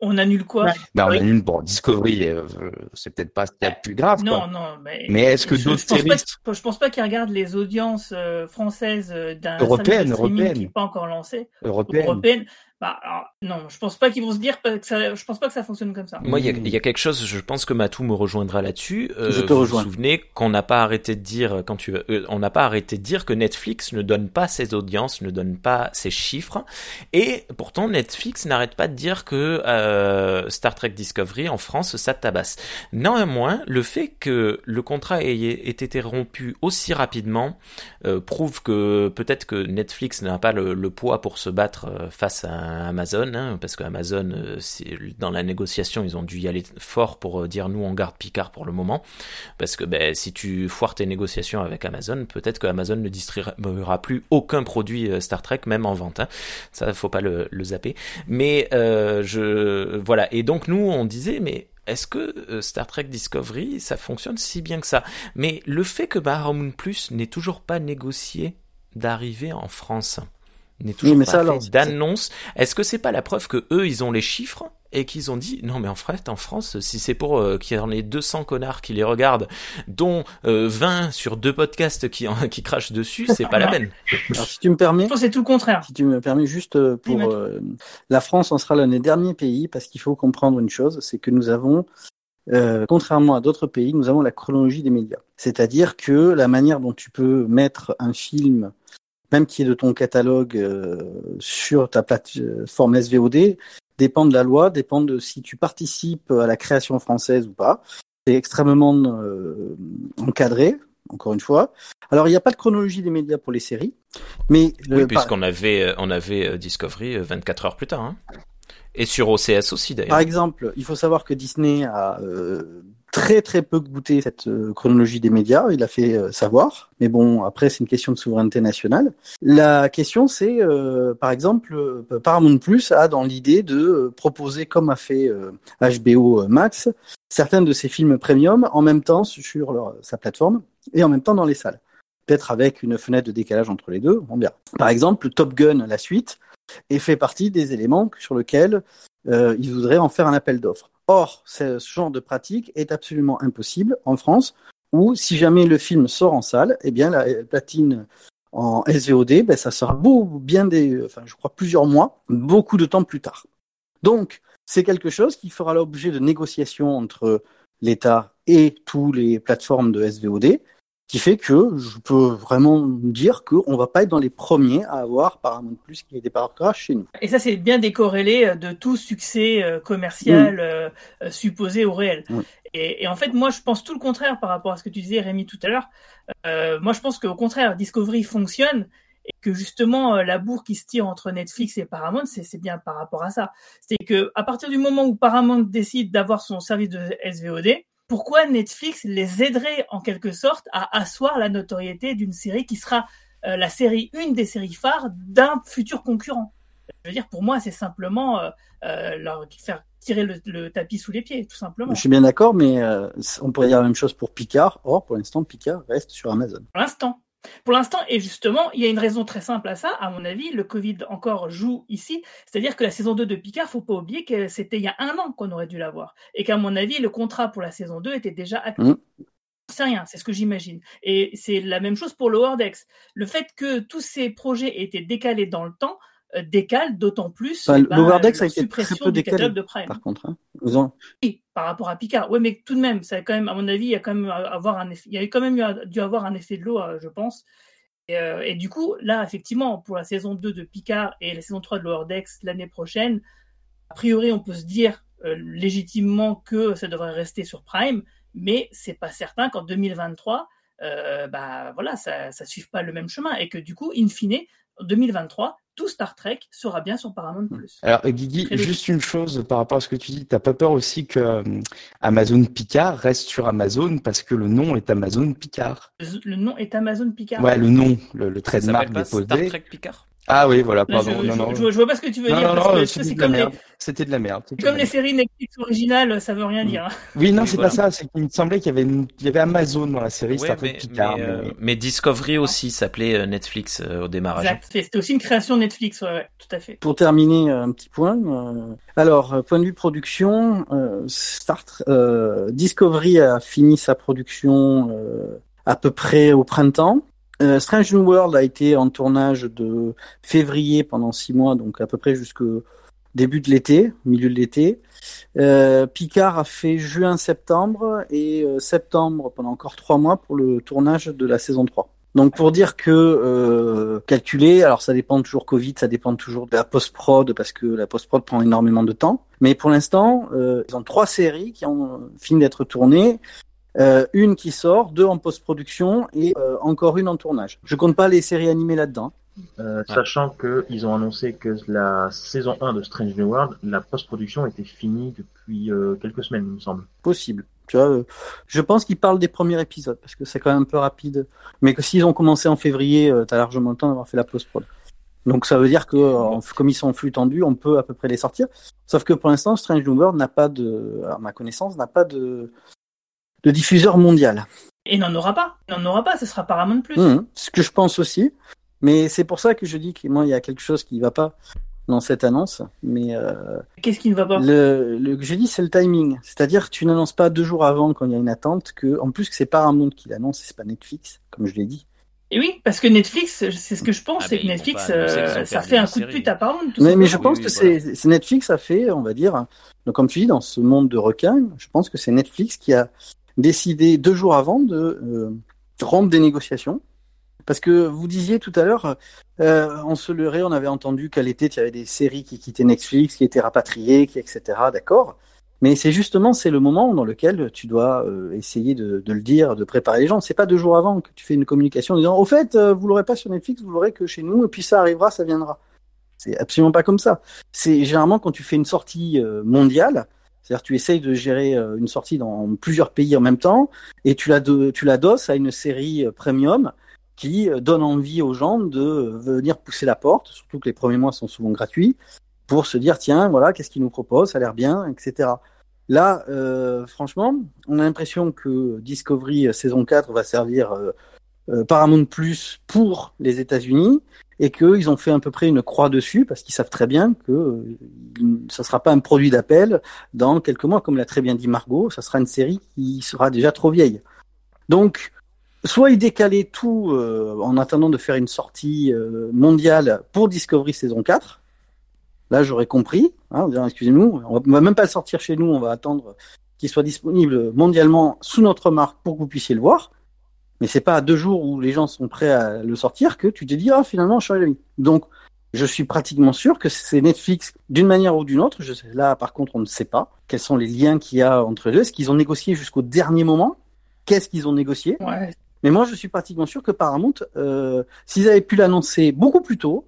On annule quoi? Ouais. ben, on Oui. annule bon Discovery, euh, euh, c'est peut-être pas ce qu'il y a de plus grave. Non, quoi. non, mais. Mais est-ce que je, d'autres je pense pas, séries que- je pense pas qu'ils regardent les audiences françaises d'un streaming européennes. qui n'est pas encore lancé. européenne Européenne. Bah, alors, non, je pense pas qu'ils vont se dire que ça, je pense pas que ça fonctionne comme ça. moi, il y a, y a quelque chose, je pense que Matou me rejoindra là-dessus. Euh, Je te vous rejoins. vous souvenez qu'on n'a pas arrêté de dire, quand tu, euh, on n'a pas arrêté de dire que Netflix ne donne pas ses audiences, ne donne pas ses chiffres. Et pourtant, Netflix n'arrête pas de dire que euh, Star Trek Discovery en France, ça tabasse. Néanmoins, le fait que le contrat ait, ait été rompu aussi rapidement euh, prouve que peut-être que Netflix n'a pas le, le poids pour se battre euh, face à Amazon, hein, parce que Amazon, euh, dans la négociation, ils ont dû y aller fort pour euh, dire nous on garde Picard pour le moment, parce que ben, si tu foires tes négociations avec Amazon, peut-être que Amazon ne distribuera plus aucun produit euh, Star Trek, même en vente. Hein. Ça, faut pas le, zapper. Mais je voilà. Et donc nous, on disait, mais est-ce que Star Trek Discovery, ça fonctionne si bien que ça? Mais le fait que Paramount Plus n'ait toujours pas négocié d'arriver en France, n'est toujours mais pas ça, fait d'annonce, est-ce que c'est pas la preuve que eux, ils ont les chiffres et qu'ils ont dit non mais en fait en France si c'est pour euh, qu'il y en ait 200 connards qui les regardent dont euh, 20 sur deux podcasts qui en- qui crachent dessus c'est pas la peine Alors, si tu me permets, Je pense que c'est tout le contraire. si tu me permets juste euh, pour euh, la France, on sera l'un des derniers pays parce qu'il faut comprendre une chose, c'est que nous avons, euh, contrairement à d'autres pays, nous avons la chronologie des médias. C'est-à-dire que la manière dont tu peux mettre un film, même qui est de ton catalogue, euh, sur ta plateforme SVOD, dépend de la loi, dépend de si tu participes à la création française ou pas. C'est extrêmement euh, encadré, encore une fois. Alors, il n'y a pas de chronologie des médias pour les séries, mais oui euh, par- puisqu'on avait euh, on avait euh, Discovery euh, 24 heures plus tard hein. et sur OCS aussi Par d'ailleurs exemple, il faut savoir que Disney a euh, très très peu goûté cette euh, chronologie des médias, il a fait euh, savoir, mais bon, après c'est une question de souveraineté nationale. La question c'est, euh, par exemple, euh, Paramount Plus a dans l'idée de proposer, comme a fait HBO Max, certains de ses films premium en même temps sur leur, sa plateforme et en même temps dans les salles. Peut-être avec une fenêtre de décalage entre les deux, on verra. Par exemple, Top Gun, la suite, et fait partie des éléments sur lesquels euh, ils voudraient en faire un appel d'offres. Or, ce genre de pratique est absolument impossible en France, où si jamais le film sort en salle, eh bien la platine en SVOD, ben, ça sera bien des, enfin, je crois plusieurs mois, beaucoup de temps plus tard. Donc, c'est quelque chose qui fera l'objet de négociations entre l'État et tous les plateformes de SVOD, qui fait que je peux vraiment dire qu'on va pas être dans les premiers à avoir Paramount Plus qui débarquera chez nous. Et ça, c'est bien décorrélé euh, de tout succès euh, commercial euh, euh, supposé au réel. Oui. Et, et en fait, moi, je pense tout le contraire par rapport à ce que tu disais, Rémi, tout à l'heure. Euh, moi, je pense qu'au contraire, Discovery fonctionne et que justement la bourre qui se tire entre Netflix et Paramount, c'est bien par rapport à ça. C'est que à partir du moment où Paramount décide d'avoir son service de SVOD, pourquoi Netflix les aiderait en quelque sorte à asseoir la notoriété d'une série qui sera euh, la série, une des séries phares d'un futur concurrent Je veux dire, pour moi, c'est simplement euh, euh, leur faire tirer le, le, tapis sous les pieds, tout simplement. Je suis bien d'accord, mais euh, on pourrait dire la même chose pour Picard. Or, pour l'instant, Picard reste sur Amazon. Pour l'instant. Pour l'instant, et justement, il y a une raison très simple à ça, à mon avis, le Covid encore joue ici, c'est-à-dire que la saison 2 de Picard, faut pas oublier que c'était il y a un an qu'on aurait dû l'avoir, et qu'à mon avis, le contrat pour la saison 2 était déjà acté. Mmh. C'est rien, c'est ce que j'imagine. Et c'est la même chose pour Lower Decks. Le fait que tous ces projets aient été décalés dans le temps, décale d'autant plus enfin, bah, l'Overdex a été très peu décalé de Prime. par contre hein. ont... oui, par rapport à Picard oui mais tout de même ça a quand même à mon avis il y a quand même avoir un effet, il y a quand même eu, dû avoir un effet de l'eau euh, je pense et, euh, et, du coup là effectivement pour la saison 2 de Picard et la saison 3 de Lower Decks l'année prochaine a priori on peut se dire euh, légitimement que ça devrait rester sur Prime mais c'est pas certain qu'en 2023 euh, bah voilà ça ça suive pas le même chemin et que du coup in fine en 2023 tout Star Trek sera bien sur Paramount+. Alors Guigui, juste une chose par rapport à ce que tu dis, t'as pas peur aussi que euh, Amazon Picard reste sur Amazon parce que le nom est Amazon Picard? Le, nom est Amazon Picard. Ouais, le nom, le, le trademark déposé. Star Trek Picard? Ah oui, voilà, pardon. Je, non, non. Je, je, vois pas ce que tu veux non, dire. Non, non, c'était de, la merde. C'était de la merde. Comme les séries Netflix originales, ça veut rien dire. Hein. Oui, non, c'est voilà. pas ça. C'est qu'il me semblait qu'il y avait, une... il y avait Amazon dans la série ouais, Star Trek mais, Picard. Mais, euh, mais... Discovery aussi s'appelait euh, Netflix euh, au démarrage. C'était aussi une création Netflix, ouais, ouais, tout à fait. Pour terminer, un petit point. Euh... Alors, point de vue production, euh, Star Discovery a fini sa production à peu près au printemps. Euh, Strange New World a été en tournage de février pendant six mois, donc à peu près jusqu'au début de l'été, milieu de l'été. Euh, Picard a fait juin-septembre et euh, septembre pendant encore trois mois pour le tournage de la saison 3. Donc pour dire que euh, calculer, alors ça dépend toujours Covid, ça dépend toujours de la post-prod parce que la post-prod prend énormément de temps. Mais pour l'instant, ils ont trois séries qui ont fini d'être tournées. Euh, une qui sort, deux en post-production et euh, encore une en tournage. Je compte pas les séries animées là-dedans. Euh, ouais. Sachant qu'ils ont annoncé que la saison 1 de Strange New World, la post-production était finie depuis euh, quelques semaines, il me semble. Possible. Tu vois, euh, je pense qu'ils parlent des premiers épisodes parce que c'est quand même un peu rapide. Mais que s'ils ont commencé en février, euh, t'as largement le temps d'avoir fait la post-prod. Donc ça veut dire que euh, comme ils sont en flux tendu, on peut à peu près les sortir. Sauf que pour l'instant, Strange New World n'a pas de, à ma connaissance, n'a pas de de diffuseur mondial. Et n'en aura pas. Il n'en aura pas, ce sera Paramount Plus. Mmh, ce que je pense aussi. Mais c'est pour ça que je dis que moi, il y a quelque chose qui ne va pas dans cette annonce. Mais euh, qu'est-ce qui ne va pas? le, le que je dis, c'est le timing. C'est-à-dire tu n'annonces pas deux jours avant quand il y a une attente que, en plus, que c'est Paramount qui l'annonce, c'est pas Netflix, comme je l'ai dit. Et oui, parce que Netflix, c'est ce que je pense, ah, c'est que Netflix, euh, ça fait un coup de pute à Paramount. Mais, mais je pense oui, que oui, c'est. Netflix a fait, on va dire, donc comme tu dis, dans ce monde de requins, je pense que c'est Netflix qui a décidé deux jours avant de euh, rompre des négociations. Parce que vous disiez tout à l'heure, euh, on se leurrait, on avait entendu qu'à l'été, il y avait des séries qui quittaient Netflix, qui étaient rapatriées, qui, etc. D'accord. Mais c'est justement, c'est le moment dans lequel tu dois euh, essayer de, le dire, de préparer les gens. C'est pas deux jours avant que tu fais une communication en disant, au fait, euh, vous l'aurez pas sur Netflix, vous l'aurez que chez nous, et puis ça arrivera, ça viendra. C'est absolument pas comme ça. C'est généralement quand tu fais une sortie euh, mondiale, tu essayes de gérer euh, une sortie dans plusieurs pays en même temps et tu la, tu la dosses à une série euh, premium qui euh, donne envie aux gens de venir pousser la porte, surtout que les premiers mois sont souvent gratuits, pour se dire tiens, voilà, qu'est-ce qu'il nous propose, ça a l'air bien, etc. Là, franchement, on a l'impression que Discovery saison 4 va servir Paramount Plus pour les États-Unis et qu'ils ont fait à peu près une croix dessus parce qu'ils savent très bien que euh, ça sera pas un produit d'appel dans quelques mois, comme l'a très bien dit Margot, ça sera une série qui sera déjà trop vieille. Donc, soit ils décalaient tout euh, en attendant de faire une sortie euh, mondiale pour Discovery saison 4. Là, j'aurais compris. Hein, excusez-nous, on va même pas le sortir chez nous, on va attendre qu'il soit disponible mondialement sous notre marque pour que vous puissiez le voir. Mais c'est pas à deux jours où les gens sont prêts à le sortir que tu te dis ah finalement je suis d'avis. Donc je suis pratiquement sûr que c'est Netflix d'une manière ou d'une autre. Je sais, là par contre on ne sait pas quels sont les liens qu'il y a entre eux. Est-ce qu'ils ont négocié jusqu'au dernier moment? Qu'est-ce qu'ils ont négocié? Ouais. Mais moi, je suis pratiquement sûr que Paramount, euh, s'ils avaient pu l'annoncer beaucoup plus tôt,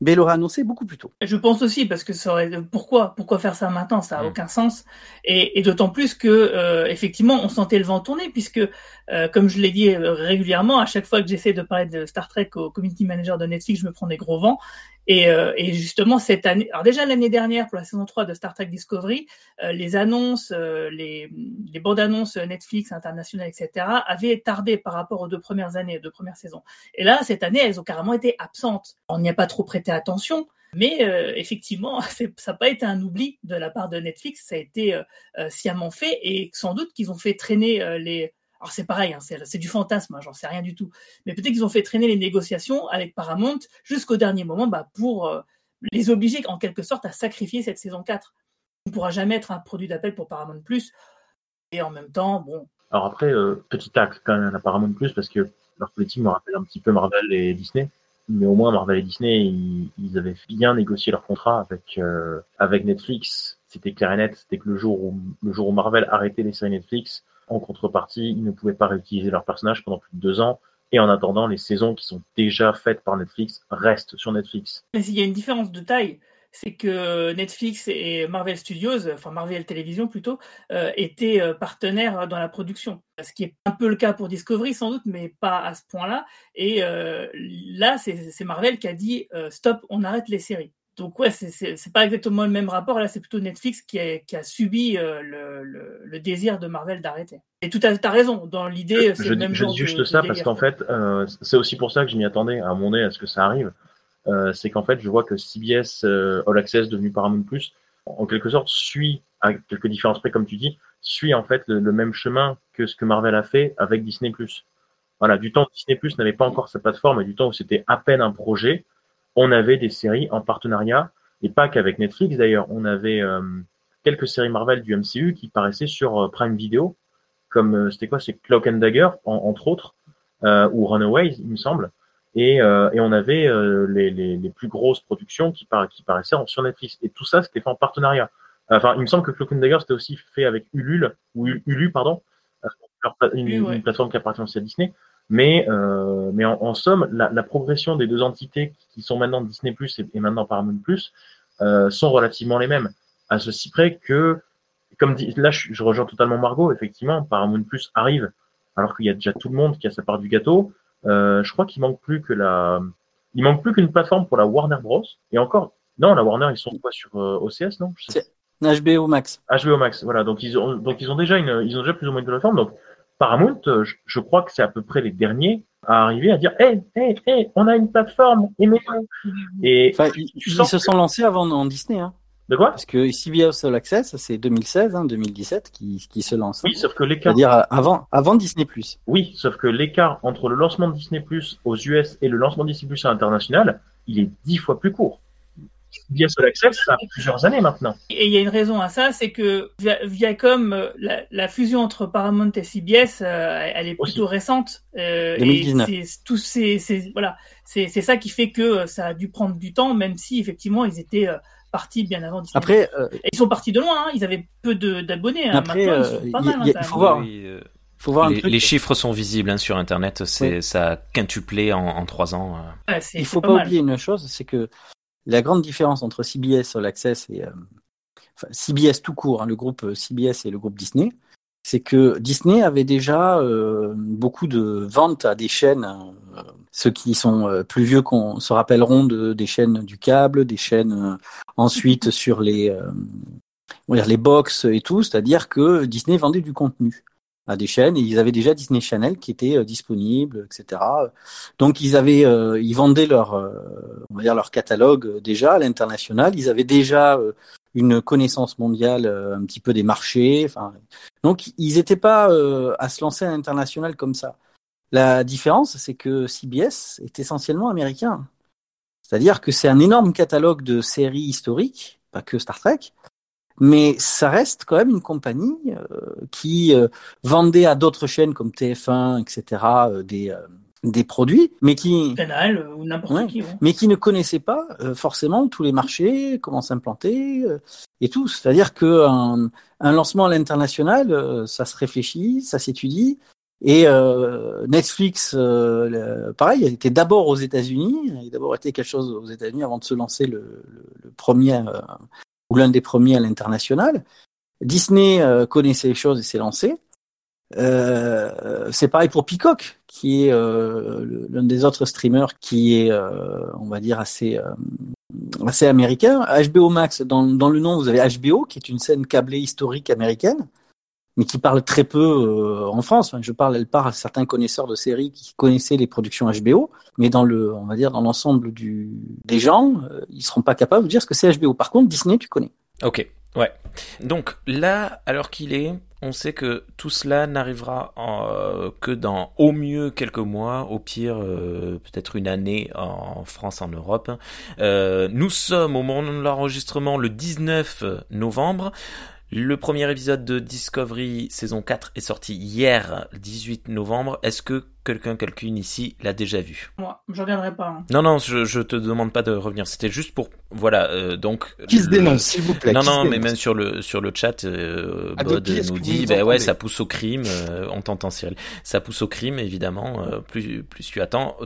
mais il l'aurait annoncé beaucoup plus tôt. Je pense aussi parce que ça aurait pourquoi pourquoi faire ça maintenant? Ça a Mm. aucun sens et, et d'autant plus que euh, effectivement on sentait le vent tourner puisque euh, comme je l'ai dit euh, régulièrement à chaque fois que j'essaie de parler de Star Trek au community manager de Netflix je me prends des gros vents et, euh, et justement cette année alors déjà l'année dernière pour la saison 3 de Star Trek Discovery euh, les annonces euh, les les bandes annonces Netflix internationales etc avaient tardé par rapport aux deux premières années deux premières saisons et là cette année elles ont carrément été absentes on n'y a pas trop prêté attention mais euh, effectivement, ça n'a pas été un oubli de la part de Netflix, ça a été euh, euh, sciemment fait et sans doute qu'ils ont fait traîner euh, les. Alors c'est pareil, hein, c'est du fantasme, hein, j'en sais rien du tout. Mais peut-être qu'ils ont fait traîner les négociations avec Paramount jusqu'au dernier moment bah, pour euh, les obliger en quelque sorte à sacrifier cette saison 4. On ne pourra jamais être un produit d'appel pour Paramount Plus. Et en même temps, bon, Alors après, euh, petit tacle quand même à Paramount Plus parce que leur politique me rappelle un petit peu Marvel et Disney. Mais au moins Marvel et Disney, ils, ils avaient bien négocié leur contrat avec euh, avec Netflix. C'était clair et net. C'était que le jour où le jour où Marvel arrêtait les séries Netflix, en contrepartie, ils ne pouvaient pas réutiliser leurs personnages pendant plus de deux ans. Et en attendant, les saisons qui sont déjà faites par Netflix restent sur Netflix. Mais il y a une différence de taille, c'est que Netflix et Marvel Studios, enfin Marvel Television plutôt, euh, étaient euh, partenaires dans la production. Ce qui est un peu le cas pour Discovery sans doute, mais pas à ce point-là. Et euh, là, c'est Marvel qui a dit stop, on arrête les séries. Donc ouais, c'est- pas exactement le même rapport. Là, c'est plutôt Netflix qui a, qui a subi euh, le, le, le désir de Marvel d'arrêter. Et tout à t'as raison. Dans l'idée, c'est je, le dis- même je genre dis juste de ça parce qu'en fait, euh, c'est aussi pour ça que je m'y attendais à mon nez à ce que ça arrive. Euh, c'est qu'en fait, je vois que CBS All Access, devenu Paramount Plus, en quelque sorte suit, à quelques différences près, comme tu dis, suit en fait le, le même chemin que ce que Marvel a fait avec Disney Plus. Voilà, du temps où Disney Plus n'avait pas encore sa plateforme et du temps où c'était à peine un projet, on avait des séries en partenariat et pas qu'avec Netflix d'ailleurs. On avait euh, quelques séries Marvel du MCU qui paraissaient sur euh, Prime Video, comme euh, c'était quoi, c'est Cloak and Dagger en- entre autres, euh, ou Runaways, il me semble. Et, euh, et on avait euh, les, les, les plus grosses productions qui, par, qui paraissaient en- sur Netflix. Et tout ça, c'était fait en partenariat. Enfin, il me semble que Cloak and Dagger, c'était aussi fait avec Ulule, ou Ulu, pardon, ouais. une plateforme qui appartient aussi à Disney. Mais, euh, mais en, en somme, la, la progression des deux entités qui sont maintenant Disney Plus et, et maintenant Paramount Plus euh, sont relativement les mêmes. À ceci près que, comme dit, là, je, je rejoins totalement Margot. Effectivement, Paramount Plus arrive alors qu'il y a déjà tout le monde qui a sa part du gâteau. Euh, je crois qu'il manque plus que la, il manque plus qu'une plateforme pour la Warner Bros. Et encore, non, la Warner, ils sont quoi sur euh, OCS, non? Je sais HBO Max. HBO Max, voilà. Donc ils ont, donc ils ont déjà une, ils ont déjà plus ou moins une plateforme. Donc Paramount, euh, je, je crois que c'est à peu près les derniers à arriver à dire, hey, hey, hey, on a une plateforme, aimez-nous. Et Enfin, ils, tu ils sens se sont lancés avant en Disney, hein. de quoi? Parce que CBS All Access, c'est 2016, hein, 2017 qui, qui se lance. hein. Oui, sauf que l'écart, C'est-à-dire euh, avant, avant Disney+. oui, sauf que l'écart entre le lancement de Disney Plus aux US et le lancement de Disney à l'international, il est dix fois plus court. CBS All Access, ça a plusieurs années maintenant. Et il y a une raison à ça, c'est que via- Viacom, euh, la, la fusion entre Paramount et CBS, euh, elle est plutôt Aussi. récente. Euh, 2019. Et c'est tous ces, ces- voilà, c'est ça qui fait que euh, ça a dû prendre du temps, même si effectivement ils étaient euh, partis bien avant Disney. Après, euh, ils sont partis de loin. hein, Ils avaient peu de- d'abonnés. hein. Après, Maintenant, euh, ils sont pas y- mal. y- hein, quand il faut voir. Oui, euh, faut voir un les, truc. les chiffres sont visibles hein, sur Internet. C'est Oui. ça a quintuplé en, en trois ans. euh. Ouais, Il c'est faut pas oublier une chose, c'est que la grande différence entre CBS All Access et euh, CBS tout court, hein, le groupe euh, CBS et le groupe Disney, c'est que Disney avait déjà euh, beaucoup de ventes à des chaînes. ceux qui sont plus vieux qu'on se rappelleront de, des chaînes du câble, des chaînes ensuite sur les on va dire les box et tout, c'est-à-dire que Disney vendait du contenu à des chaînes et ils avaient déjà Disney Channel qui était euh, disponible, etc. Donc ils avaient, euh, ils vendaient leur, euh, on va dire leur catalogue euh, déjà à l'international. Ils avaient déjà euh, une connaissance mondiale un petit peu des marchés. Enfin, donc ils n'étaient pas à se lancer à l'international comme ça. La différence, c'est que CBS est essentiellement américain. C'est-à-dire que c'est un énorme catalogue de séries historiques, pas que Star Trek, mais ça reste quand même une compagnie euh, qui euh, vendait à d'autres chaînes comme TF1, etc., euh, des, euh, des produits, mais qui, Canal euh, ou n'importe Ouais. qui. ouais. mais qui ne connaissaient pas euh, forcément tous les marchés, comment s'implanter euh, et tout. C'est-à-dire que un, un lancement à l'international, euh, ça se réfléchit, ça s'étudie. Et euh, Netflix, euh, pareil, elle était d'abord aux États-Unis, il a d'abord été quelque chose aux États-Unis avant de se lancer le, le, le premier euh, ou l'un des premiers à l'international. Disney euh, connaissait les choses et s'est lancé. Euh, c'est pareil pour Peacock, qui est euh, l'un des autres streamers qui est, euh, on va dire, assez, assez américain. HBO Max, dans le nom, vous avez HBO, qui est une scène câblée historique américaine, mais qui parle très peu euh, en France. Je parle, elle parle à certains connaisseurs de séries qui connaissaient les productions HBO, mais dans le, on va dire, dans l'ensemble du, des gens, euh, ils seront pas capables de dire ce que c'est HBO. Par contre, Disney, tu connais. Ok, ouais. Donc là, alors qu'il est, on sait que tout cela n'arrivera euh, que dans au mieux quelques mois, au pire euh, peut-être une année en France, en Europe. Euh, nous sommes au moment de l'enregistrement le 19 novembre. Le premier épisode de Discovery saison 4 est sorti hier, 18 novembre. Est-ce que quelqu'un, quelqu'une ici l'a déjà vu? Moi, je reviendrai pas. hein. Non, non, je, je te demande pas de revenir. C'était juste pour, voilà, euh, donc. Qui se le- dénonce, s'il vous plaît non, non, mais même sur le sur le chat, euh, Ah, Bod nous dit, ben ouais, ça pousse au crime. euh, on t'entend Cyril. Ça pousse au crime, évidemment. euh, plus plus tu attends.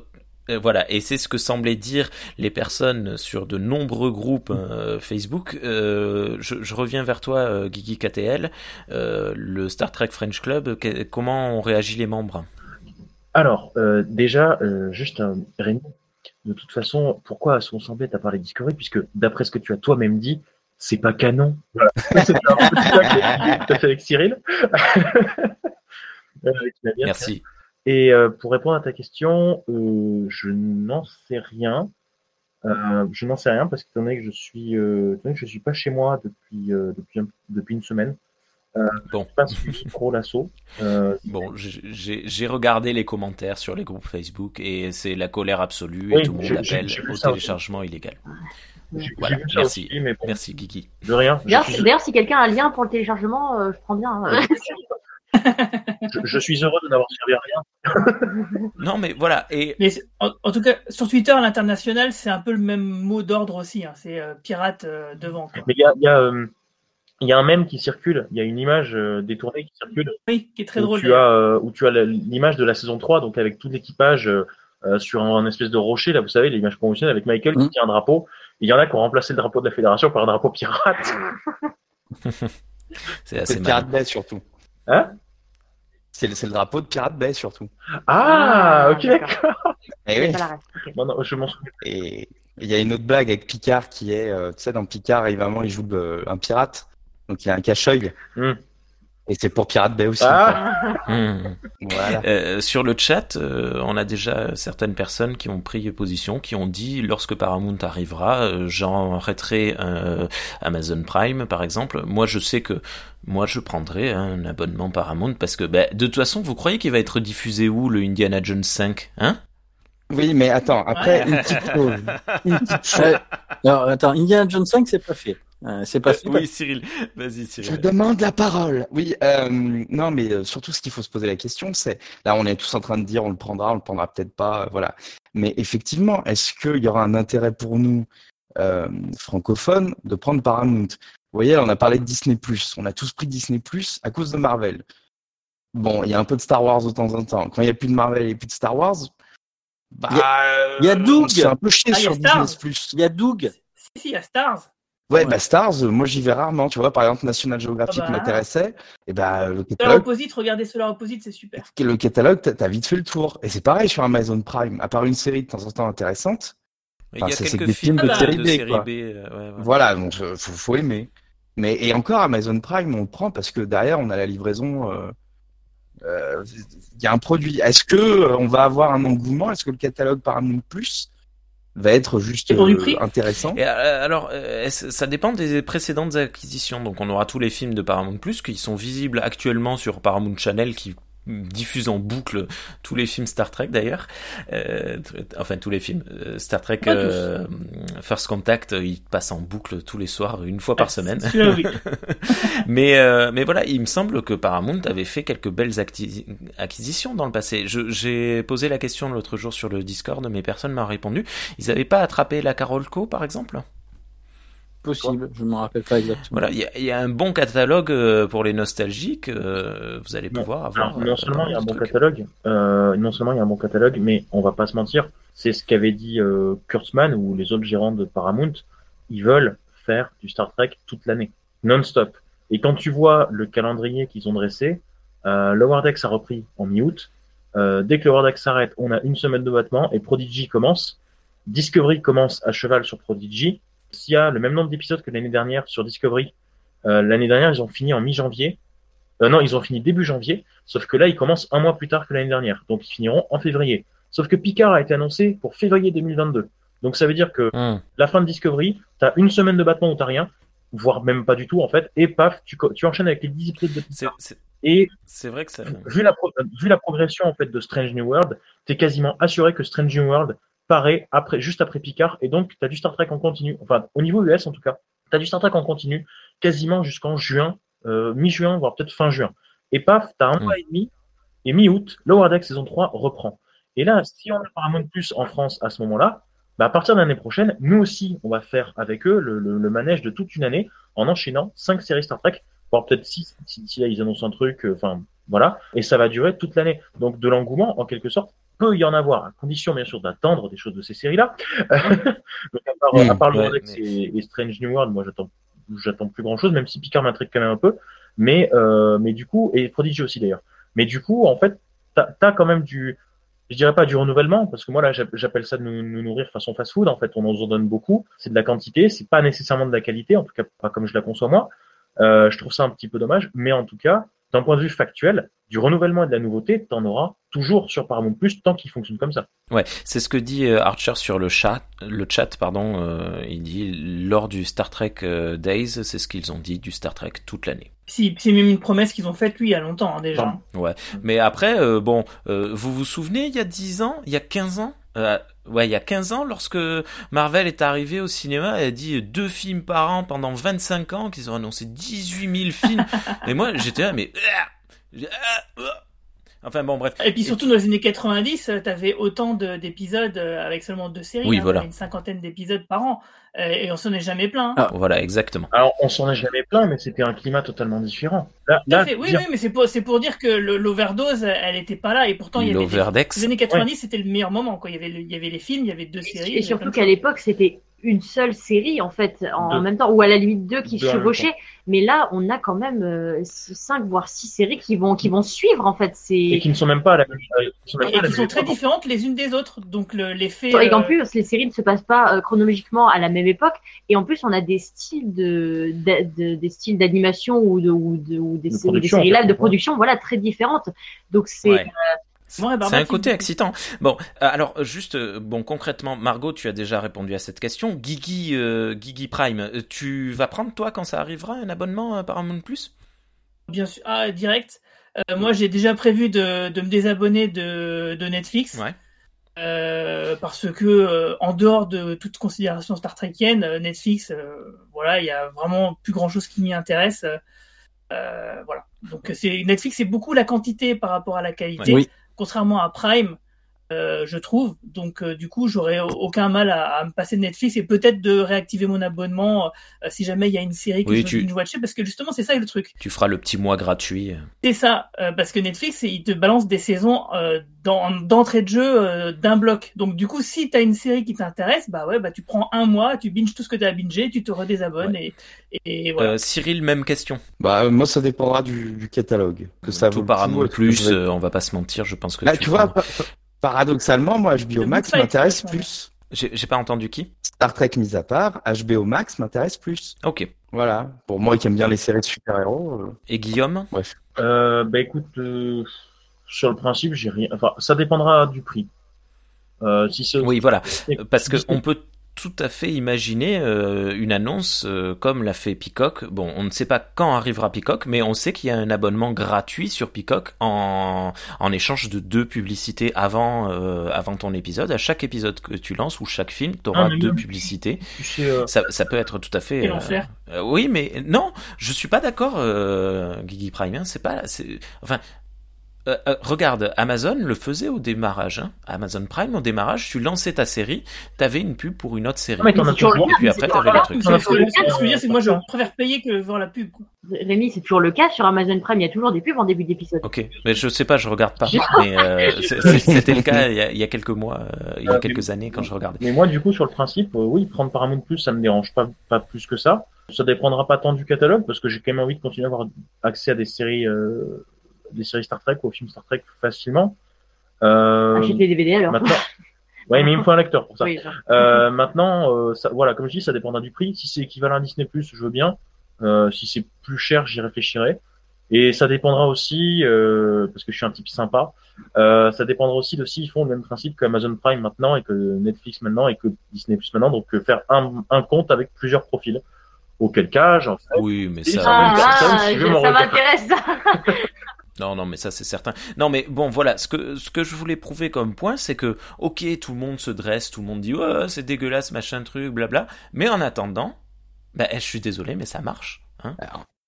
Euh, voilà, et c'est ce que semblaient dire les personnes sur de nombreux groupes euh, Facebook. Euh, je, je reviens vers toi, euh, Guigui KTL, euh, le Star Trek French Club. que- comment ont réagi les membres? Alors, euh, déjà, euh, juste un Rémi, de toute façon, pourquoi à son semblait à parler de Discovery Puisque d'après ce que tu as toi-même dit, c'est pas canon. Voilà. C'était un peu ça que tu as fait avec Cyril. Euh, fait. Et euh, pour répondre à ta question, euh, je n'en sais rien. Euh, je n'en sais rien parce que étant donné que je suis, euh, que je suis pas chez moi depuis euh, depuis un- depuis une semaine. Euh, Bon. pas suivi trop l'assaut. Euh, Bon, j'ai- regardé les commentaires sur les groupes Facebook et c'est la colère absolue Oui, et tout le monde appelle au téléchargement illégal. Voilà, merci. aussi, mais bon, Merci Guigui. de rien. D'ailleurs, suis, d'ailleurs, si quelqu'un a un lien pour le téléchargement, euh, je prends bien. hein. je, je suis heureux de n'avoir servi à rien. Non mais voilà, et Mais en, en tout cas, sur Twitter, à l'international, c'est un peu le même mot d'ordre aussi. hein. C'est euh, pirate euh, devant. Quoi. Mais il y a, il y, a, euh, il y a un mème qui circule. Il y a une image euh, détournée qui circule. Oui, qui est très où drôle. tu as euh, où tu as l'image de la saison 3 donc avec tout l'équipage euh, sur un, un espèce de rocher là vous savez l'image promotionnelle avec Michael qui Mm. tient un drapeau il y en a qui ont remplacé le drapeau de la fédération par un drapeau pirate c'est assez. Pirate surtout. Hein? C'est le, c'est le drapeau de Pirate Bay surtout. ah, Ah, ok d'accord. Et J'ai oui. non, je m'en souviens Et il y a une autre blague avec Picard qui est, euh, tu sais, dans Picard, évidemment, il joue le- un pirate. Donc il a un cache-œil. Hmm. Et c'est pour Pirate Bay aussi. ah Hmm. Voilà. Euh, sur le chat, euh, on a déjà certaines personnes qui ont pris position, qui ont dit lorsque Paramount arrivera, euh, j'arrêterai euh, Amazon Prime par exemple. Moi, je sais que moi je prendrai hein, un abonnement Paramount parce que bah, de toute façon, vous croyez qu'il va être diffusé où le Indiana Jones 5 Hein? Oui, mais attends, après, Ouais. une petite chose. Une petite chose. Alors, attends, Indiana Jones 5, c'est pas fait. Euh, c'est pas fait. Oui, Cyril, vas-y Je demande la parole. Oui, euh, non, mais euh, surtout ce qu'il faut se poser la question, c'est là, on est tous en train de dire, on le prendra, on le prendra peut-être pas, euh, voilà. Mais effectivement, est-ce qu'il y aura un intérêt pour nous euh, francophones de prendre Paramount? Vous voyez, là, on a parlé de Disney+. On a tous pris Disney+, à cause de Marvel. Bon, il y a un peu de Star Wars de temps en temps. Quand il n'y a plus de Marvel et plus de Star Wars, bah, Il y a Doug. fait un peu chier Ah, il y a sur Star. Disney+. Il y a Doug. Si, si, il y a Stars. Ouais, Ouais. bah Stars, euh, moi j'y vais rarement. Tu vois, par exemple, National Geographic Ah bah. m'intéressait. Et bah, le Solar catalogue, Opposite, regardez Solar Opposite, c'est super. le catalogue, t'as vite fait le tour. Et c'est pareil sur Amazon Prime. À part une série de temps en temps intéressante. Il y a quelques des films de série B, quoi. B, euh, ouais, ouais. Voilà, donc euh, faut, faut aimer. Mais et encore Amazon Prime, on le prend parce que derrière on a la livraison. euh, euh, Il y a un produit. Est-ce que euh, on va avoir un engouement? Est-ce que le catalogue Paramount Plus? Va être juste Et pour du euh, prix intéressant Et euh, alors, euh, ça dépend des précédentes acquisitions. Donc, on aura tous les films de Paramount Plus qui sont visibles actuellement sur Paramount Channel, qui diffuse en boucle tous les films Star Trek d'ailleurs. Euh, enfin, tous les films euh, Star Trek euh, First Contact, euh, ils passent en boucle tous les soirs, une fois par Ouais, semaine. celui-là, oui. mais euh, mais voilà, il me semble que Paramount avait fait quelques belles acquisitions dans le passé. J'ai posé la question l'autre jour sur le Discord, mais personne m'a répondu. Ils n'avaient pas attrapé la Carolco, par exemple? Possible, je me rappelle pas exactement. Voilà, il y, a- il y a un bon catalogue euh, pour les nostalgiques. euh, vous allez Non. pouvoir avoir. Alors, non euh, seulement il y a un bon truc. catalogue, euh, non seulement il y a un bon catalogue, mais on va pas se mentir, c'est ce qu'avait dit euh, Kurtzman ou les autres gérants de Paramount. Ils veulent faire du Star Trek toute l'année, non-stop. Et quand tu vois le calendrier qu'ils ont dressé, euh, Lower Decks a repris en mi-août. Euh, dès que Lower Decks s'arrête, on a une semaine de battement et Prodigy commence. Discovery commence à cheval sur Prodigy. S'il y a le même nombre d'épisodes que l'année dernière sur Discovery, euh, l'année dernière ils ont fini en mi-janvier. Euh, non, ils ont fini début janvier, sauf que là, ils commencent un mois plus tard que l'année dernière. Donc, ils finiront en février. Sauf que Picard a été annoncé pour février 2022. Donc, ça veut dire que Hum. la fin de Discovery, t'as une semaine de battement où t'as rien, voire même pas du tout, en fait, et paf, tu, enchaînes avec les 10 épisodes de Picard. C'est Et c'est vrai que ça. vu la, vu la progression, en fait, de Strange New World, t'es quasiment assuré que Strange New World paraît après, juste après Picard, et donc, t'as du Star Trek en continu. Enfin, au niveau US, en tout cas, t'as du Star Trek en continu quasiment jusqu'en juin, euh, mi-juin, voire peut-être fin juin. Et paf, t'as un Mm. mois et demi, et mi-août, Lower Deck saison 3 reprend. Et là, si on a Paramount Plus en France à ce moment-là, bah, à partir de l'année prochaine, nous aussi, on va faire avec eux le, le, le manège de toute une année en enchaînant cinq séries Star Trek, voire peut-être six, si, si là ils annoncent un truc, euh, enfin, voilà. Et ça va durer toute l'année. Donc, de l'engouement, en quelque sorte, peut y en avoir, à condition, bien sûr, d'attendre des choses de ces séries-là. Donc, à part, Mm, à part ouais, mais- et, et Strange New World, moi, j'attends, j'attends plus grand chose, même si Picard m'intrigue quand même un peu. Mais, euh, mais du coup, et Prodigy aussi d'ailleurs. Mais du coup, en fait, t'as, t'as quand même du, je dirais pas du renouvellement, parce que moi là, j'app- j'appelle ça de nous, nous nourrir façon fast-food. En fait, on nous en donne beaucoup. C'est de la quantité, c'est pas nécessairement de la qualité, en tout cas pas comme je la conçois moi. Euh, je trouve ça un petit peu dommage, mais en tout cas, d'un point de vue factuel, du renouvellement et de la nouveauté, t'en auras toujours sur Paramount Plus tant qu'il fonctionne comme ça. Ouais, c'est ce que dit euh, Archer sur le chat. Le chat, pardon. euh, il dit lors du Star Trek euh, Days, c'est ce qu'ils ont dit du Star Trek toute l'année. Si, c'est même une promesse qu'ils ont faite lui il y a longtemps hein, déjà. Pardon. Ouais. Mais après, euh, bon, euh, vous vous souvenez, il y a 10 ans, il y a 15 ans, euh, ouais, il y a 15 ans, lorsque Marvel est arrivé au cinéma, elle a dit euh, deux films par an pendant 25 ans, qu'ils ont annoncé 18 000 films. Et moi, j'étais là, mais... Enfin bon, bref. Et puis surtout dans les années 90, euh, t'avais autant de- d'épisodes euh, avec seulement deux séries. Oui, hein, voilà. Une cinquantaine d'épisodes par an. Euh, et on s'en est jamais plaint. hein. Ah. Voilà, exactement. Alors, on s'en est jamais plein, mais c'était un climat totalement différent. Là, Tout à là, fait. Oui, dire- oui, mais c'est pour, c'est pour dire que l'overdose, elle était pas là. Et pourtant, il y avait des- L'Overdex. les années 90, c'était le meilleur moment. Quoi. Il, y avait le- il y avait les films, il y avait deux séries. Et surtout qu'à l'époque, c'était une seule série en fait en Deux. même temps, ou à la limite deux qui Deux en chevauchaient. Mais là, on a quand même euh, cinq voire six séries qui vont qui vont suivre en fait. et C'est qui ne sont même pas à la même, euh, qui sont Et la qui sont très différentes les unes des autres. Donc le- l'effet. et en euh, plus, les séries ne se passent pas euh, chronologiquement à la même époque. Et en plus, on a des styles de, de- de- des styles d'animation ou de ou, de, ou des, De ou des production, séries en fait, live de ouais. production, voilà, très différentes. Donc c'est Ouais. C'est un bah, côté excitant. Bon, euh, alors juste, euh, bon, concrètement, Margot, tu as déjà répondu à cette question. Guigui, euh, Guigui Prime, tu vas prendre toi quand ça arrivera un abonnement à Paramount Plus? Bien sûr, ah, direct. Euh, moi, j'ai déjà prévu de, de me désabonner de, de Netflix. Ouais. Euh, parce que euh, en dehors de toute considération Star Trekienne, euh, Netflix, euh, voilà, il y a vraiment plus grand chose qui m'y intéresse. Euh, euh, voilà. Donc c'est Netflix, c'est beaucoup la quantité par rapport à la qualité, Oui. Contrairement à Prime, euh, je trouve. Donc euh, du coup, j'aurais aucun mal à, à me passer de Netflix et peut-être de réactiver mon abonnement euh, si jamais il y a une série que Oui, je tu- veux watcher, parce que justement c'est ça le truc. Tu feras le petit mois gratuit. C'est ça, euh, parce que Netflix, il te balance des saisons euh, dans- d'entrée de jeu euh, d'un bloc. Donc du coup, si t'as une série qui t'intéresse, bah ouais, bah tu prends un mois, tu binges tout ce que t'as bingé, tu te redésabonnes et, et voilà. Euh, Cyril, même question. Bah, euh, moi, ça dépendra du, du catalogue. Que ça vaut Tout est-ce que Plus, je vais- euh, on va pas se mentir, je pense que Bah, tu tu vois, prends- paradoxalement, moi, HBO Max m'intéresse plus. J'ai pas entendu qui? Star Trek mis à part, HBO Max m'intéresse plus. Ok. Voilà. Pour moi qui aime bien les séries de super-héros. euh, Et Guillaume? Euh, bah écoute, euh, sur le principe, j'ai rien. Enfin, ça dépendra du prix. Euh, si c'est Oui, voilà. Parce que on peut tout à fait imaginer euh, une annonce euh, comme l'a fait Peacock. Bon, on ne sait pas quand arrivera Peacock, mais on sait qu'il y a un abonnement gratuit sur Peacock en, en échange de deux publicités avant, euh, avant ton épisode. À chaque épisode que tu lances ou chaque film, tu auras Ah, deux publicités. Ça, ça peut être tout à fait. Oui, mais non, je suis pas d'accord, Guigui Prime. hein, c'est pas, enfin, euh, euh, regarde, Amazon le faisait au démarrage. Hein. Amazon Prime, au démarrage, tu lançais ta série, t'avais une pub pour une autre série. mais t'en as c'est toujours Et puis après, t'avais le trucs. Ce que je veux dire, c'est que moi, je préfère payer que voir la pub. Quoi. Rémi, c'est toujours le cas sur Amazon Prime. Il y a toujours des pubs en début d'épisode. Ok, mais je sais pas, je regarde pas. Mais euh, c'était le cas il y, a, il y a quelques mois, euh, il y a quelques années quand je regardais. Mais moi, du coup, sur le principe, euh, oui, prendre Paramount Plus, ça me dérange pas, pas plus que ça. Ça dépendra pas tant du catalogue, parce que j'ai quand même envie de continuer à avoir accès à des séries, euh, des séries Star Trek ou aux films Star Trek facilement. Euh, Achète les DVD alors. maintenant, ouais, mais il me faut un lecteur pour ça. Oui. Euh, maintenant, euh, ça, voilà, comme je dis, ça dépendra du prix. Si c'est équivalent à Disney Plus, je veux bien. Euh, si c'est plus cher, j'y réfléchirai. Et ça dépendra aussi, euh, parce que je suis un type sympa, euh, ça dépendra aussi de s'ils font le même principe que Amazon Prime maintenant et que Netflix maintenant et que Disney Plus maintenant, donc faire un, un compte avec plusieurs profils. Auquel cas, j'en ferai. Oui, mais ça. ça Ah, ah, ça, si ça m'intéresse. Non, non, mais ça c'est certain. Non, mais bon, voilà, ce que ce que je voulais prouver comme point, c'est que ok, tout le monde se dresse, tout le monde dit ouais, c'est dégueulasse, machin truc, blabla. Mais en attendant, bah, je suis désolé, mais ça marche. Hein.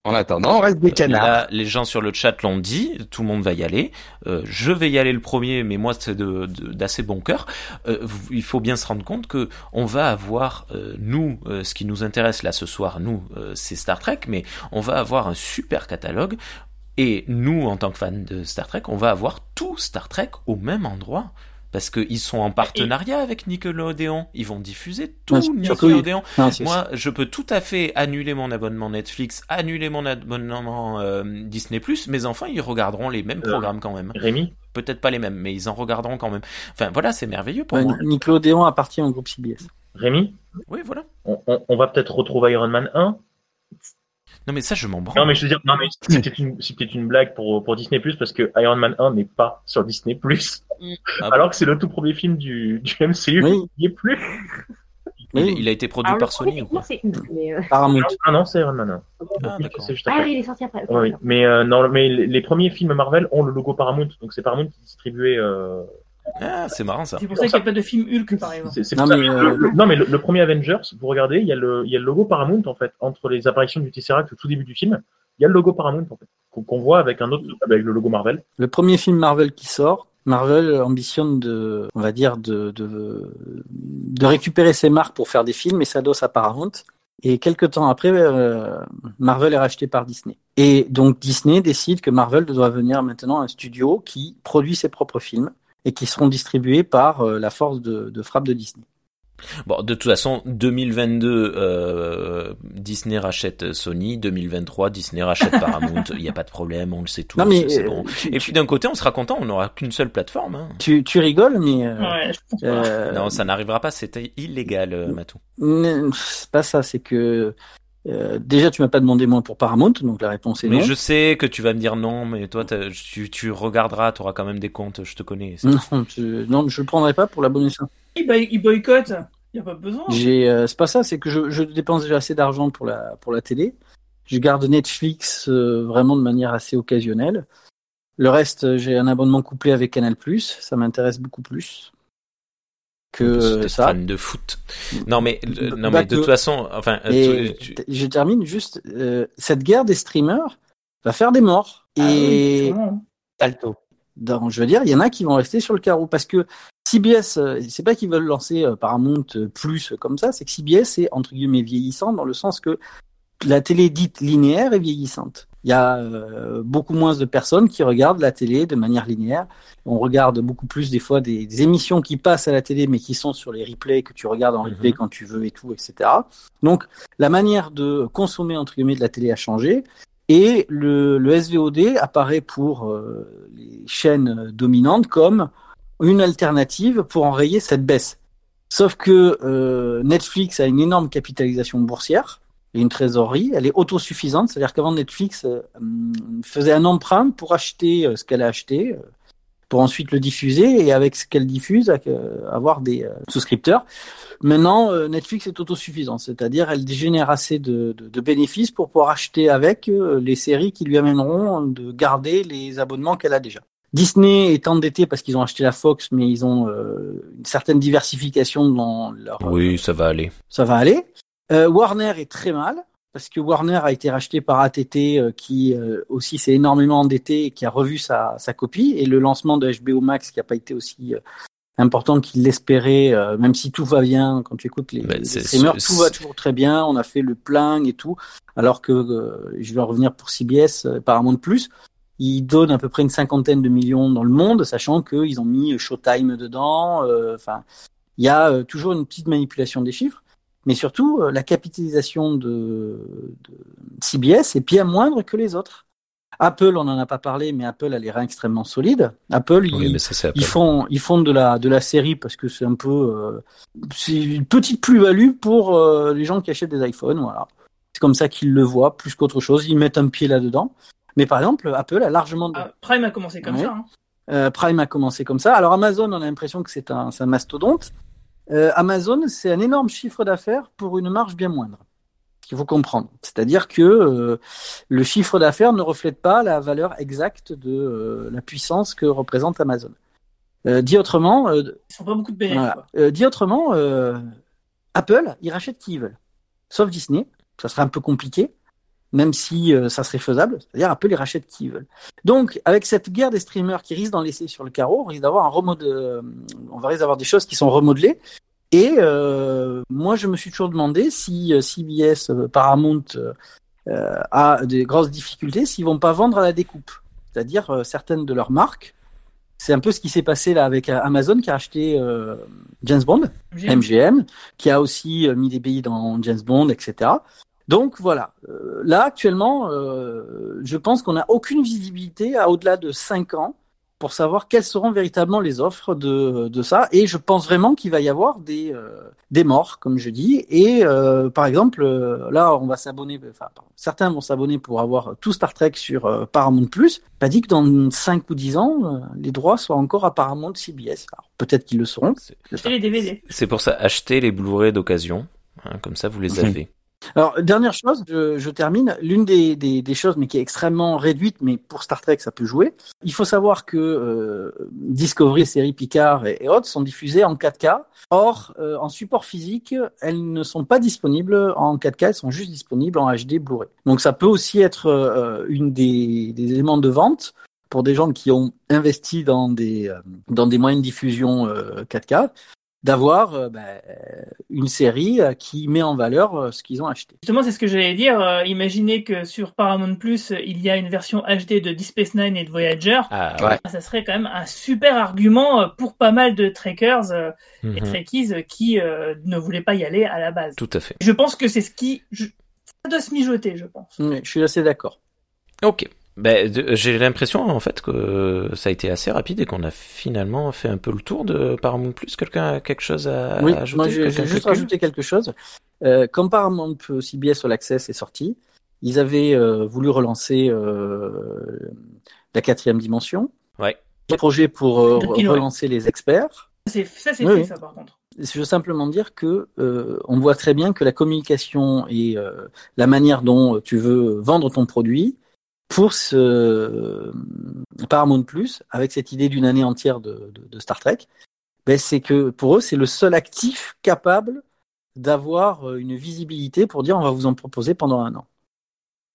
En attendant, on reste des canards. Là, les gens sur le chat l'ont dit, tout le monde va y aller. Euh, je vais y aller le premier, mais moi c'est de- de- d'assez bon cœur. Euh, il faut bien se rendre compte que on va avoir euh, nous, euh, ce qui nous intéresse là ce soir, nous, euh, c'est Star Trek, mais on va avoir un super catalogue. Et nous, en tant que fans de Star Trek, on va avoir tout Star Trek au même endroit. Parce qu'ils sont en partenariat avec Nickelodeon. Ils vont diffuser tout Nickelodeon. Non, Moi, je peux tout à fait annuler mon abonnement Netflix, annuler mon abonnement euh, Disney+. Mes enfants, ils regarderont les mêmes Euh. programmes quand même. Rémi, Peut-être pas les mêmes, mais ils en regarderont quand même. Enfin, voilà, c'est merveilleux pour Ouais, moi. Nickelodeon appartient au groupe CBS. Rémi, Oui, voilà. on, on, on va peut-être retrouver Iron Man 1. Non, mais ça, je m'en branle. Non, mais je veux dire, non, mais c'était une, c'était une blague pour, pour Disney Plus parce que Iron Man 1 n'est pas sur Disney Plus. Ah bon alors que c'est le tout premier film du, du MCU Oui. qui n'y est plus. il, Oui. il a été produit Alors, par Sony ou c'est une, mais, euh, Paramount. Ah non, c'est Iron Man 1. Ah. C'est Ah oui, il est sorti après. oui. Mais euh, non, mais les, les premiers films Marvel ont le logo Paramount, donc c'est Paramount qui distribuait. Euh... Ah, c'est marrant ça. C'est pour ça qu'il n'y a pas de film Hulk, par exemple. c'est- c'est Non, pour ça- mais, le- euh, non mais le, le premier Avengers, vous regardez, il y a le, il y a le logo Paramount en fait entre les apparitions du Tesseract au tout début du film. Il y a le logo Paramount en fait qu'on qu'on voit avec un autre avec le logo Marvel. Le premier film Marvel qui sort, Marvel ambitionne de, on va dire, de, de, de récupérer ses marques pour faire des films et s'adosse à Paramount. Et quelques temps après, euh, Marvel est racheté par Disney. Et donc Disney décide que Marvel doit devenir maintenant un studio qui produit ses propres films et qui seront distribués par euh, la force de, de frappe de Disney. Bon, de toute façon, 2022, euh, Disney rachète Sony. 2023, Disney rachète Paramount. Il n'y a pas de problème, on le sait tous. Non mais c'est euh, bon. tu, Et puis d'un côté, on sera content, on n'aura qu'une seule plateforme. hein. tu, tu rigoles, mais euh, Ouais, je euh, Non, ça n'arrivera pas, c'était illégal, euh, Matou. c'est pas ça. C'est que euh, déjà tu m'as pas demandé moi pour Paramount, donc la réponse est Mais non. je sais que tu vas me dire non, mais toi, tu, tu regarderas, tu auras quand même des comptes, je te connais. Non, je, non, je le prendrai pas pour la bonne raison. Il, boy- il boycotte. Il n'y a pas besoin. J'ai, euh, c'est pas ça, c'est que je, je dépense déjà assez d'argent pour la pour la télé. Je garde Netflix euh, vraiment de manière assez occasionnelle. Le reste, j'ai un abonnement couplé avec Canal+. Ça m'intéresse beaucoup plus que euh, ça. fan de foot. Non, mais, le- non, Bah, mais de que- toute façon, enfin, euh, Et tu- tu- t- je termine juste. euh, cette guerre des streamers va faire des morts. Ah et. Alto. dans, je veux dire, il y en a qui vont rester sur le carreau parce que CBS, c'est pas qu'ils veulent lancer Paramount plus comme ça, c'est que CBS est entre guillemets vieillissant dans le sens que la télé dite linéaire est vieillissante. Il y a euh, beaucoup moins de personnes qui regardent la télé de manière linéaire. On regarde beaucoup plus des fois des, des émissions qui passent à la télé mais qui sont sur les replays que tu regardes en replay Mhm. quand tu veux et tout, etc. Donc la manière de consommer entre guillemets de la télé a changé. Et le, le SVOD apparaît pour euh, les chaînes dominantes comme une alternative pour enrayer cette baisse. Sauf que euh, Netflix a une énorme capitalisation boursière et une trésorerie. Elle est autosuffisante, c'est-à-dire qu'avant Netflix euh, hum, faisait un emprunt pour acheter euh, ce qu'elle a acheté, euh, pour ensuite le diffuser et avec ce qu'elle diffuse, euh, avoir des euh, souscripteurs. Maintenant, euh, Netflix est autosuffisant, c'est-à-dire elle génère assez de, de, de bénéfices pour pouvoir acheter avec les séries qui lui amèneront de garder les abonnements qu'elle a déjà. Disney est endetté parce qu'ils ont acheté la Fox, mais ils ont euh, une certaine diversification dans leur. oui, ça va aller. Ça va aller. Euh, Warner est très mal. parce que Warner a été racheté par ATT, euh, qui euh, aussi s'est énormément endetté et qui a revu sa, sa copie, et le lancement de HBO Max qui n'a pas été aussi important qu'il l'espérait, même si tout va bien, quand tu écoutes les, streamers, tout va toujours très bien, on a fait le plein et tout, alors que, je vais en revenir pour CBS, euh, Paramount+, Plus, ils donnent à peu près une cinquantaine de millions dans le monde, sachant qu'ils ont mis Showtime dedans, enfin, il y a toujours une petite manipulation des chiffres, mais surtout, euh, la capitalisation de, de CBS est bien moindre que les autres. Apple, on n'en a pas parlé, mais Apple a les reins extrêmement solides. Apple, Oui, ils, mais ça, c'est Apple. ils font, ils font de la, de la série parce que c'est un peu, euh, c'est une petite plus-value pour euh, les gens qui achètent des iPhones, voilà. C'est comme ça qu'ils le voient, plus qu'autre chose. Ils mettent un pied là-dedans. Mais par exemple, Apple a largement de, Ah, Prime a commencé comme Ouais. ça. hein. euh, Prime a commencé comme ça. Alors Amazon, on a l'impression que c'est un, c'est un mastodonte. Euh, Amazon, c'est un énorme chiffre d'affaires pour une marge bien moindre. qu'il faut comprendre. C'est-à-dire que euh, le chiffre d'affaires ne reflète pas la valeur exacte de euh, la puissance que représente Amazon. Euh, dit autrement, Ils sont pas beaucoup de voilà. dit autrement, Apple, ils rachètent qui ils veulent. Sauf Disney, ça serait un peu compliqué, même si euh, ça serait faisable. C'est-à-dire Apple, ils rachètent qui veulent. Donc, avec cette guerre des streamers qui risquent d'en laisser sur le carreau, on risque d'avoir un remode, euh, on va risque d'avoir des choses qui sont remodelées. Et euh, moi, je me suis toujours demandé si euh, CBS, euh, Paramount euh, a des grosses difficultés, s'ils vont pas vendre à la découpe. C'est-à-dire euh, certaines de leurs marques. C'est un peu ce qui s'est passé là avec Amazon qui a acheté euh, James Bond. MGM. Qui a aussi mis des billes dans James Bond, etc. Donc voilà, Euh, là actuellement, euh, je pense qu'on n'a aucune visibilité à au-delà de 5 ans pour savoir quelles seront véritablement les offres de, de ça. Et je pense vraiment qu'il va y avoir des, euh, des morts, comme je dis. Et euh, par exemple, là, on va s'abonner, enfin, pardon, certains vont s'abonner pour avoir tout Star Trek sur euh, Paramount+. Pas dit que dans 5 ou 10 ans, euh, les droits soient encore à Paramount CBS. Alors peut-être qu'ils le seront. C'est- Et les DVD. C'est pour ça, achetez les Blu-ray d'occasion. hein, comme ça, vous les Mhm. avez. Alors, dernière chose, je, termine. L'une des, choses, mais qui est extrêmement réduite, mais pour Star Trek, ça peut jouer. Il faut savoir que euh, Discovery, série Picard et, autres sont diffusées en 4K. Or, euh, en support physique, elles ne sont pas disponibles en 4K, elles sont juste disponibles en HD Blu-ray. Donc, ça peut aussi être euh, une des, des éléments de vente pour des gens qui ont investi dans des, euh, dans des moyens de diffusion euh, 4K d'avoir euh, ben, une série euh, qui met en valeur euh, ce qu'ils ont acheté. Justement, c'est ce que j'allais dire. Euh, imaginez que sur Paramount Plus, il y a une version HD de Deep Space Nine et de Voyager. Ah, Ouais. Ça serait quand même un super argument euh, pour pas mal de trekkers euh, et Mhm. trekkies euh, qui euh, ne voulaient pas y aller à la base. Tout à fait. Je pense que c'est ce qui... Je... Ça doit se mijoter, je pense. Oui, je suis assez d'accord. Ok. Ben, j'ai l'impression en fait que ça a été assez rapide et qu'on a finalement fait un peu le tour de Paramount Plus. Quelqu'un a quelque chose à, oui, à ajouter moi j'ai juste rajouté quelque chose. Euh, quand Paramount CBS All Access est sorti, ils avaient euh, voulu relancer euh, la quatrième dimension. Ouais. Un projet pour euh, relancer les experts. C'est- Ça, c'est Oui, fait, ça, par contre. Je veux simplement dire que euh, on voit très bien que la communication et euh, la manière dont tu veux vendre ton produit pour ce Paramount Plus, avec cette idée d'une année entière de, Star Trek, ben c'est que pour eux c'est le seul actif capable d'avoir euh, une visibilité pour dire on va vous en proposer pendant un an.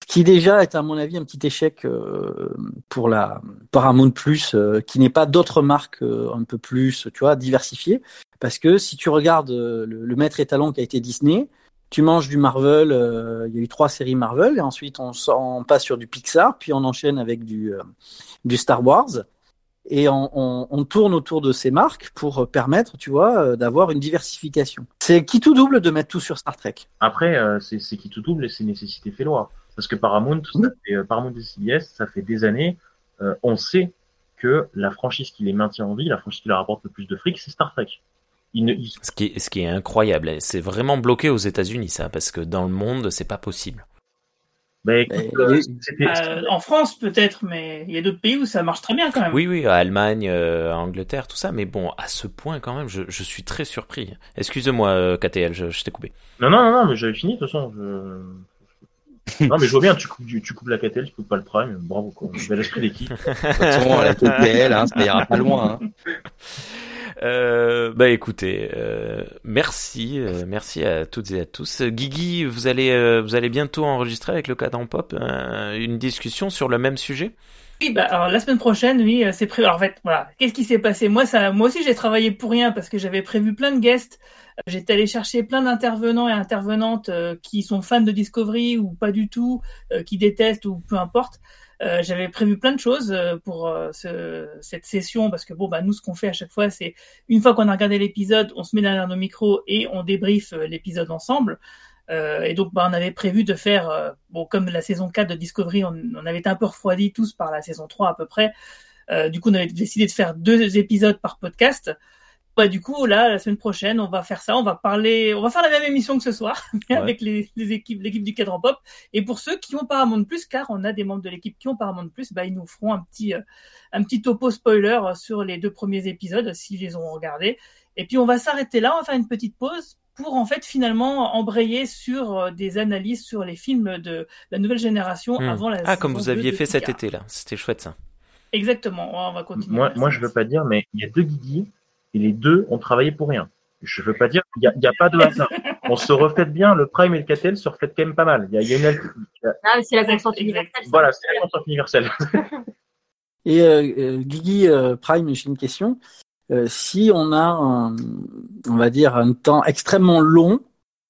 Ce qui déjà est à mon avis un petit échec euh, pour la Paramount Plus, euh, qui n'est pas d'autres marques un peu plus, tu vois, diversifiées. Parce que si tu regardes le, le maître étalon qui a été Disney, tu manges du Marvel, euh, il y a eu trois séries Marvel, et ensuite on, passe sur du Pixar, puis on enchaîne avec du, euh, du Star Wars, et on, on, on tourne autour de ces marques pour euh, permettre, tu vois, d'avoir une diversification. C'est qui tout double de mettre tout sur Star Trek? Après, euh, c'est qui tout double et c'est nécessité fait loi. Parce que Paramount, ça fait, euh, Paramount et CBS, ça fait des années, euh, on sait que la franchise qui les maintient en vie, la franchise qui leur apporte le plus de fric, c'est Star Trek. Ne, Ce qui, est, ce qui est incroyable, c'est vraiment bloqué aux États-Unis ça, parce que dans le monde c'est pas possible. bah, écoute, Mais- euh, Euh, en France, peut-être, mais il y a d'autres pays où ça marche très bien quand même. Oui, oui, à Allemagne, euh, à Angleterre, tout ça, mais bon, à ce point quand même, je, je suis très surpris. Excuse-moi, euh, KTL, je, je t'ai coupé. Non, non, non, non, mais j'avais fini, de toute façon. Je... non, mais je vois bien, tu coupes, du- tu coupes la KTL, tu coupes pas le Prime, bravo, quoi. Bel esprit d'équipe. De toute façon, la TPL, hein, ça ira pas loin. hein. Euh, bah écoutez, euh, merci, euh, merci à toutes et à tous. Guigui, vous allez, euh, vous allez bientôt enregistrer avec le cadran pop euh, une discussion sur le même sujet? Oui, bah, alors, la semaine prochaine, oui, c'est prévu. Alors, en fait, voilà. Qu'est-ce qui s'est passé? Moi, ça, moi aussi, j'ai travaillé pour rien parce que j'avais prévu plein de guests. J'étais allé chercher plein d'intervenants et intervenantes qui sont fans de Discovery ou pas du tout, qui détestent ou peu importe. Euh, j'avais prévu plein de choses euh, pour euh, ce, cette session parce que bon bah nous ce qu'on fait à chaque fois c'est une fois qu'on a regardé l'épisode on se met derrière nos micros et on débriefe l'épisode ensemble euh, et donc, bah, on avait prévu de faire, bon, comme la saison 4 de Discovery, on, on avait été un peu refroidis tous par la saison 3 à peu près. Euh, du coup, on avait décidé de faire deux épisodes par podcast. Bah, du coup, là, la semaine prochaine, on va faire ça. On va parler, on va faire la même émission que ce soir, mais Ouais. avec les, les équipes, l'équipe du cadran pop. Et pour ceux qui ont Paramount Plus, car on a des membres de l'équipe qui ont Paramount Plus, bah, ils nous feront un petit, euh, un petit topo spoiler euh, sur les deux premiers épisodes, s'ils les ont regardés. Et puis, on va s'arrêter là. On va faire une petite pause pour en fait finalement embrayer sur euh, des analyses sur les films de la nouvelle génération Hmm. avant la Ah, comme vous 2 aviez fait cet été là, c'était chouette ça. Exactement, on va continuer. Moi, moi, je veux pas dire, mais il y a deux Guigui et les deux ont travaillé pour rien. Je veux pas dire, il y a, pas de hasard. On se reflète bien, le Prime et le KTL se reflètent quand même pas mal. Il y a, il y a une, Ah, c'est la constante universelle. voilà, c'est la constante universelle. Et euh, euh, Guigui euh, Prime, j'ai une question. Euh, si on a, un, on va dire, un temps extrêmement long,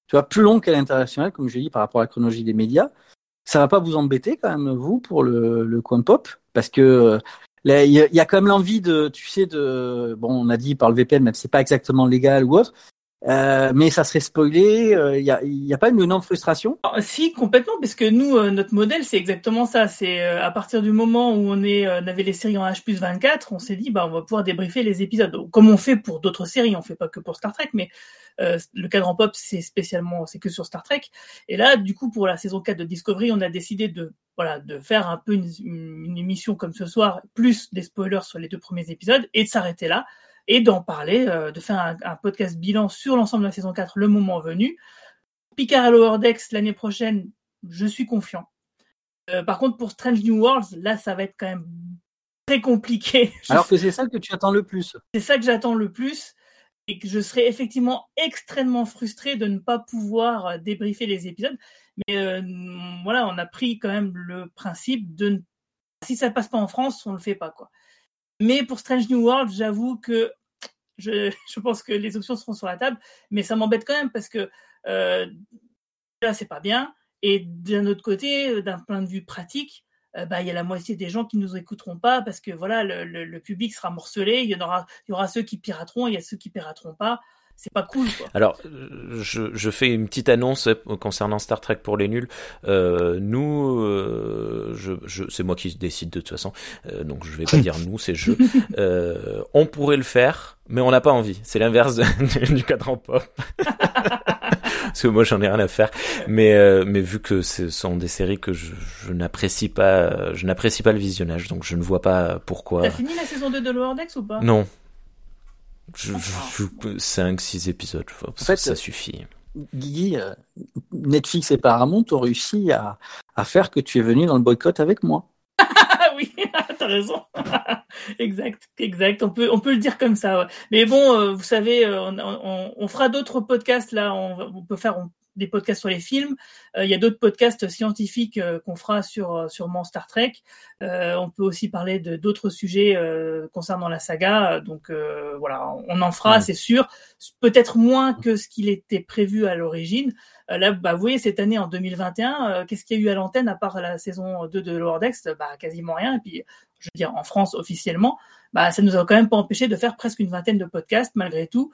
tu vois, plus long qu'à l'international, comme je l'ai dit, par rapport à la chronologie des médias, ça va pas vous embêter quand même, vous, pour le, le coin pop? Parce que euh, il y, y a quand même l'envie de, tu sais, de, bon, on a dit par le VPN, même c'est pas exactement légal ou autre, euh, mais ça serait spoilé. euh, Il y, a, il y a pas une énorme frustration? Alors, Si, complètement, parce que nous, euh, notre modèle, c'est exactement ça. C'est euh, à partir du moment où on, est, euh, on avait les séries en H 24, on s'est dit, bah, on va pouvoir débriefer les épisodes. Comme on fait pour d'autres séries, on fait pas que pour Star Trek, mais euh, le cadran pop, c'est spécialement, c'est que sur Star Trek. Et là, du coup, pour la saison 4 de Discovery, on a décidé de, voilà, de faire un peu une, une émission comme ce soir, plus des spoilers sur les deux premiers épisodes, et de s'arrêter là, et d'en parler, euh, de faire un, un podcast bilan sur l'ensemble de la saison 4 le moment venu. Picard et Lower Decks l'année prochaine, je suis confiant. Euh, par contre, pour Strange New Worlds, là, ça va être quand même très compliqué. Je Alors que c'est ça que tu attends le plus. c'est ça que j'attends le plus et que je serais effectivement extrêmement frustré de ne pas pouvoir euh, débriefer les épisodes. Mais euh, voilà, on a pris quand même le principe de ne... si ça passe pas en France, on le fait pas quoi. Mais pour Strange New World, j'avoue que je, pense que les options seront sur la table, mais ça m'embête quand même parce que euh, là c'est pas bien. Et d'un autre côté, euh, d'un point de vue pratique, euh, bah, il y a la moitié des gens qui nous écouteront pas parce que voilà, le, public sera morcelé. Il y en aura, y aura ceux qui pirateront, il y a ceux qui pirateront pas. C'est pas cool, quoi. Alors, je, je fais une petite annonce concernant Star Trek pour les nuls. Euh, nous, euh, je, je, c'est moi qui décide de toute façon, euh, donc je vais pas dire nous, c'est je. Euh, on pourrait le faire, mais on n'a pas envie. C'est l'inverse de- du cadran pop. Parce que moi j'en ai rien à faire, mais euh, mais vu que ce sont des séries que je, je n'apprécie pas, je n'apprécie pas le visionnage, donc je ne vois pas pourquoi. T'as fini la saison 2 de Lower Decks ou pas? Non. Je, je, je, 5, 6 épisodes, ça, fait, ça suffit. Guigui, euh, Netflix et Paramount ont réussi à, à faire que tu es venu dans le boycott avec moi. Ah oui, t'as raison. exact, exact. On peut, on peut le dire comme ça. Ouais. Mais bon, euh, vous savez, euh, on, on, on fera d'autres podcasts là. On, on peut faire on- des podcasts sur les films. Euh, Il y a d'autres podcasts scientifiques euh, qu'on fera sur euh, sûrement Star Trek. On peut aussi parler de d'autres sujets concernant la saga. Donc voilà, on en fera, c'est sûr. Peut-être moins que ce qu'il était prévu à l'origine. Là, bah, vous voyez, cette année, en 2021, euh, qu'est-ce qu'il y a eu à l'antenne à part la saison 2 de Lower Decks? Bah, quasiment rien. Et puis, je veux dire, en France, officiellement, bah, ça nous a quand même pas empêché de faire presque une vingtaine de podcasts, malgré tout,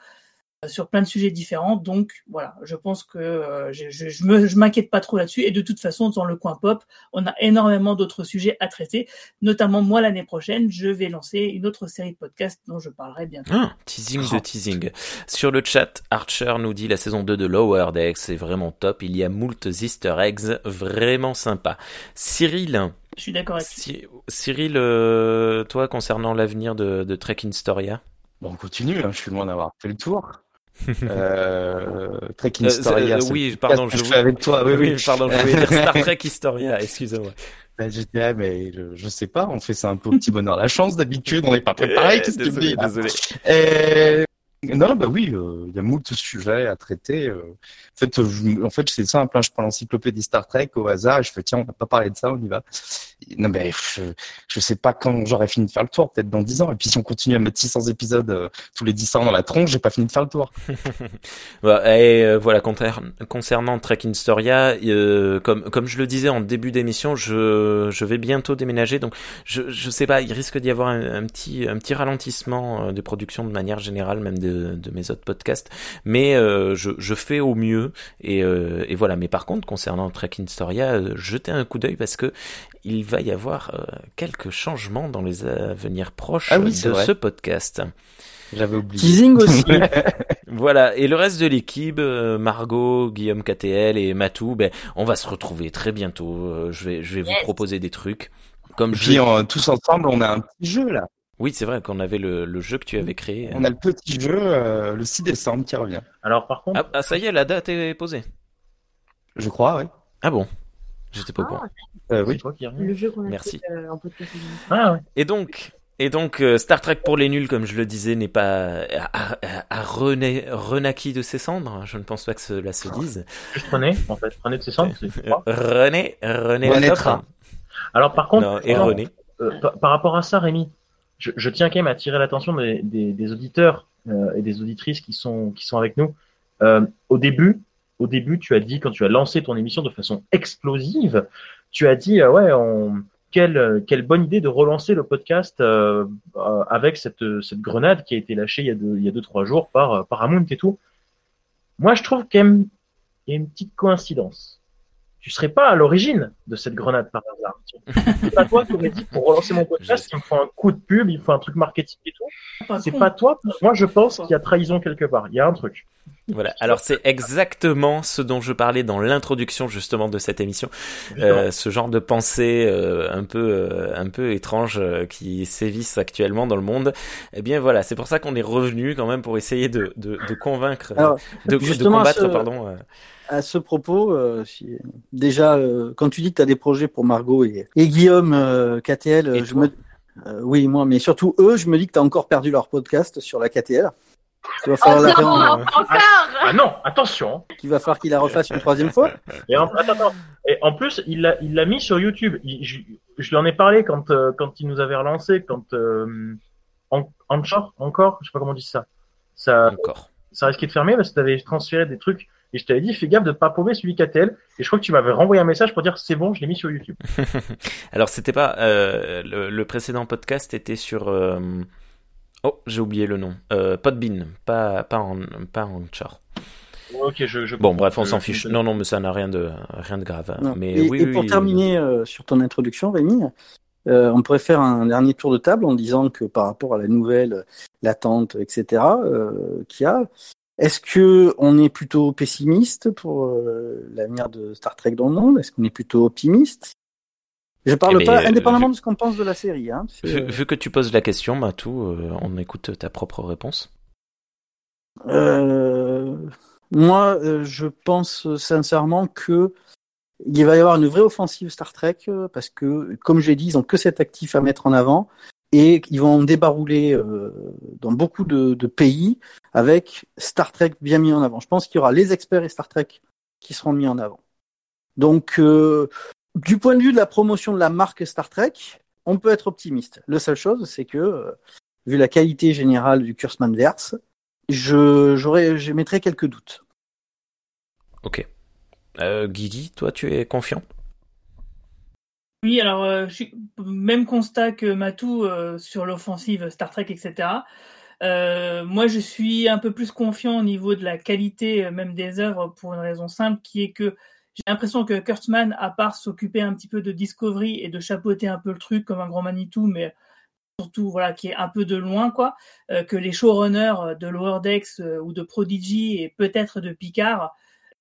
sur plein de sujets différents. Donc, voilà, je pense que euh, je, je, je me, je m'inquiète pas trop là-dessus. Et de toute façon, dans le coin pop, on a énormément d'autres sujets à traiter. Notamment, moi, l'année prochaine, je vais lancer une autre série de podcasts dont je parlerai bientôt. Ah, teasing de teasing. Sur le chat, Archer nous dit la saison 2 de Lower Decks est vraiment top. Il y a moult easter eggs vraiment sympa. Cyril, Je suis d'accord avec Cy- Cyril, euh, toi, concernant l'avenir de, de Trek Storia Bon, on continue, hein, je suis loin d'avoir fait le tour. euh, Trek Euh, Historia, euh, oui, pardon, je fais avec toi, oui, oui. pardon, je voulais dire Star Trek Historia, excusez-moi. Ben, j'ai dit, ah, mais je, je sais pas, on fait ça un peu au petit bonheur la chance d'habitude, on n'est pas préparé. Qu'est-ce que tu me désolé, dis, désolé. Euh, non, bah oui, euh, il y a moult sujets à traiter. euh. En fait, c'est simple. hein, je prends l'encyclopédie Star Trek au hasard et je fais tiens, on n'a pas parlé de ça, on y va. Non, mais je, je sais pas quand j'aurai fini de faire le tour, peut-être dans 10 ans. Et puis si on continue à mettre 600 épisodes euh, tous les 10 ans dans la tronche, j'ai pas fini de faire le tour. Bah, et voilà, concernant Trek Historia, comme comme je le disais en début d'émission, je vais bientôt déménager, donc je je sais pas, il risque d'y avoir un, petit ralentissement euh, de production de manière générale, même de de mes autres podcasts, mais euh, je je fais au mieux et euh, et voilà. Mais par contre, concernant Trek Historia, euh, jetez un coup d'œil parce que il va y avoir euh, quelques changements dans les avenirs proches Ah oui, de vrai. ce podcast. J'avais oublié. Teasing aussi. Voilà, et le reste de l'équipe, euh, Margot, Guillaume KTL et Matou, ben, on va se retrouver très bientôt. Euh, je vais, je vais vous proposer des trucs. Comme Et je... puis euh, tous ensemble, on a un petit jeu là. Oui, c'est vrai qu'on avait le, le jeu que tu avais créé. On a le petit jeu euh, le 6 décembre qui revient. Alors par contre, Ah, ah, ça y est, la date est posée. Je crois, oui. Ah bon? J'étais pas au courant. Ah, Euh, c'est oui. toi qui le jeu qu'on a Merci. fait euh, en podcast. Ah ouais. Et donc, et donc euh, Star Trek pour les nuls, comme je le disais, n'est pas à, à- à renaît- renaquis de ses cendres. Je ne pense pas que cela se dise. Juste René, en fait, René de ses cendres, Euh, René, René, top. Alors par contre, Non, et René. euh, par, par rapport à ça, Rémi, je, tiens quand même à attirer l'attention des, auditeurs euh, et des auditrices qui sont qui sont avec nous. Euh, au début, au début, tu as dit quand tu as lancé ton émission de façon explosive, tu as dit euh, ouais, quelle quelle bonne idée de relancer le podcast avec cette cette grenade qui a été lâchée il y a deux il y a deux trois jours par par et tout. Moi, je trouve quand même il y a une petite coïncidence. Tu serais pas à l'origine de cette grenade par hasard. C'est pas toi qui aurais dit pour relancer mon podcast, il me faut un coup de pub, il me faut un truc marketing et tout. C'est pas toi. Moi, je pense qu'il y a trahison quelque part. Il y a un truc. Voilà. Alors c'est exactement ce dont je parlais dans l'introduction justement de cette émission. Euh, ce genre de pensée euh, un peu euh, un peu étrange euh, qui sévissent actuellement dans le monde. Eh bien voilà, c'est pour ça qu'on est revenu quand même pour essayer de de, de convaincre, euh, Alors, de, de combattre ce- pardon. euh, À ce propos, euh, si- déjà, euh, quand tu dis que tu as des projets pour Margot et, et Guillaume KTL, Et je me... euh, oui, moi, mais surtout eux, je me dis que tu as encore perdu leur podcast sur la KTL. Il va Oh falloir, la non, faire- encore Ah non, attention. hein. qu'il va falloir qu'il la refasse une troisième fois. Et en, attends, attends. Et en plus, il l'a, il l'a mis sur YouTube. Il- je, je lui en ai parlé quand, euh, quand il nous avait relancé, quand euh, en, Anchor, encore, je sais pas comment on dit ça. Ça, encore. ça risquait de fermer parce que tu avais transféré des trucs. Et je t'avais dit, fais gaffe de pas paumer celui KTL. Et je crois que tu m'avais renvoyé un message pour dire, c'est bon, je l'ai mis sur YouTube. Alors c'était pas euh, le, le précédent podcast était sur euh, oh j'ai oublié le nom euh, Podbean pas pas en pas en char. Ok, je, je Bon bref on s'en fiche. Non non mais ça n'a rien de rien de grave. Non. Mais et, oui, et oui, pour oui, terminer euh, sur ton introduction, Rémi, euh, on pourrait faire un dernier tour de table en disant que par rapport à la nouvelle, l'attente, etc., euh, qu'il y a, est-ce que on est plutôt pessimiste pour euh, l'avenir de Star Trek dans le monde? Est-ce qu'on est plutôt optimiste? Je parle Eh pas ben, indépendamment vu- de ce qu'on pense de la série. Hein, Vu, euh, vu que tu poses la question, Matou, euh, on écoute ta propre réponse. Euh, moi, euh, je pense sincèrement que il va y avoir une vraie offensive Star Trek euh, parce que, comme j'ai dit, ils ont que cet actif à mettre en avant et ils vont euh, dans beaucoup de, de pays avec Star Trek bien mis en avant. Je pense qu'il y aura les experts et Star Trek qui seront mis en avant. Donc, euh, du point de vue de la promotion de la marque Star Trek, on peut être optimiste. La seule chose, c'est que, euh, vu la qualité générale du Kurzman Verse, je mettrais quelques doutes. Ok. Euh, Guigui, toi tu es confiant? Oui, alors euh, je suis- même constat que Matou euh, sur l'offensive Star Trek, etc. Euh, moi, je suis un peu plus confiant au niveau de la qualité euh, même des œuvres pour une raison simple, qui est que j'ai l'impression que Kurtzman, à part s'occuper un petit peu de Discovery et de chapeauter un peu le truc comme un grand Manitou, mais surtout voilà qui est un peu de loin quoi, euh, que les showrunners de Lower Decks euh, ou de Prodigy et peut-être de Picard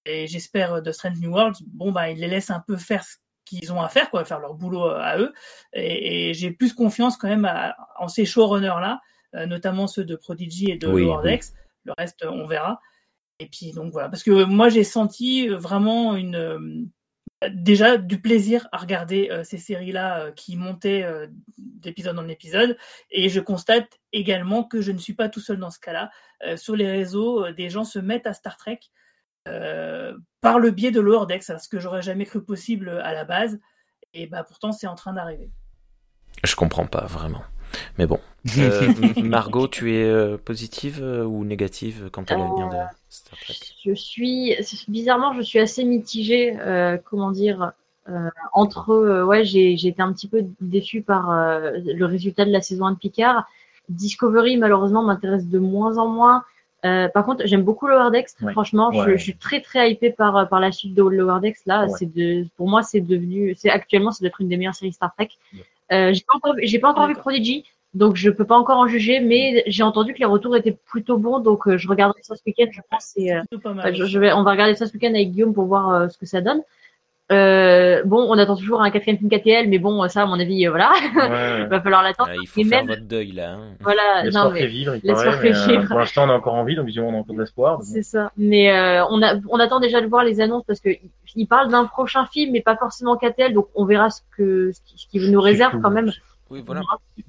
et j'espère de Strange New World, bon bah ils les laissent un peu faire ce qu'ils ont à faire quoi, faire leur boulot euh, à eux et, et j'ai plus confiance quand même à- en ces showrunners là, euh, notamment ceux de Prodigy et de Oui, Lower oui. Decks. Le reste on verra. Et puis donc voilà, parce que moi j'ai senti vraiment une euh, déjà du plaisir à regarder euh, ces séries-là euh, qui montaient euh, d'épisode en épisode. Et je constate également que je ne suis pas tout seul dans ce cas-là. sur les réseaux, des gens se mettent à Star Trek par le biais de Lower Decks, ce que j'aurais jamais cru possible à la base. Et bah pourtant, c'est en train d'arriver. Je comprends pas vraiment. Mais bon. Margot, tu es positive ou négative quant à l'avenir de Star Trek? Je suis, bizarrement, je suis assez mitigée, comment dire, entre, ouais, j'ai été un petit peu déçue par le résultat de la saison 1 de Picard. Discovery, malheureusement, m'intéresse de moins en moins. Euh, par contre, j'aime beaucoup Lower Decks. Franchement, je, je, suis très très hypé par par la suite de Lower Decks. Là, c'est de, pour moi, c'est devenu, c'est actuellement, c'est d'être une des meilleures séries Star Trek. Euh, j'ai pas encore, j'ai pas encore vu Prodigy, donc je peux pas encore en juger, mais j'ai entendu que les retours étaient plutôt bons, donc euh, je regarderai ça ce week-end. Je pense, et, euh, je, je, vais, on va regarder ça ce week-end avec Guillaume pour voir euh, ce que ça donne. Euh, bon, on attend toujours un quatrième film KTL, mais bon, ça, à mon avis, euh, voilà, il va falloir l'attendre. il faut faire votre deuil là. Hein. Voilà, l'espoir fait vivre. Il paraît, mais, euh, pour l'instant, on a encore envie, donc visiblement, on a encore de l'espoir. C'est ça. Mais euh, on a, on attend déjà de voir les annonces parce que il parle d'un prochain film, mais pas forcément KTL, donc on verra ce que ce qui nous réserve quand même.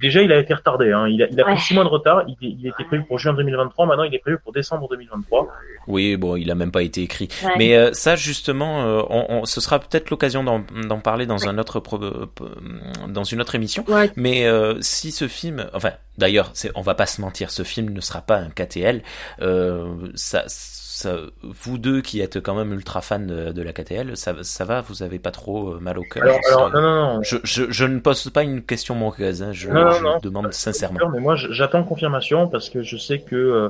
Déjà, il a été retardé. Hein. Il a, il a pris 6 mois de retard. Il, il, était prévu pour juin 2023. Maintenant, il est prévu pour décembre 2023. Oui, bon, il a même pas été écrit. Mais euh, ça, justement, euh, on, on, ce sera peut-être l'occasion d'en parler dans un autre dans une autre émission. Mais euh, si ce film, enfin, d'ailleurs, on va pas se mentir, ce film ne sera pas un KTL. ça vous deux qui êtes quand même ultra fan de, la KTL, ça, ça, va, vous avez pas trop euh, mal au cœur alors, non, non, non. Je, je, je, ne pose pas une question manqueuse, hein, je, demande sincèrement. Mais moi, j'attends confirmation parce que je sais que euh,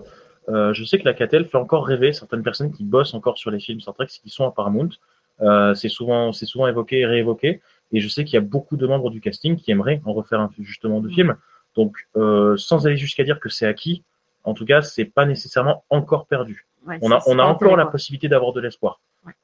euh, je sais que la KTL fait encore rêver certaines personnes qui bossent encore sur les films Star Trek, qui sont à Paramount. Euh, c'est souvent, c'est souvent évoqué et réévoqué. Et je sais qu'il y a beaucoup de membres du casting qui aimeraient en refaire un justement de film. Donc, sans aller jusqu'à dire que c'est acquis, en tout cas, c'est pas nécessairement encore perdu on a, on a encore la possibilité d'avoir de l'espoir.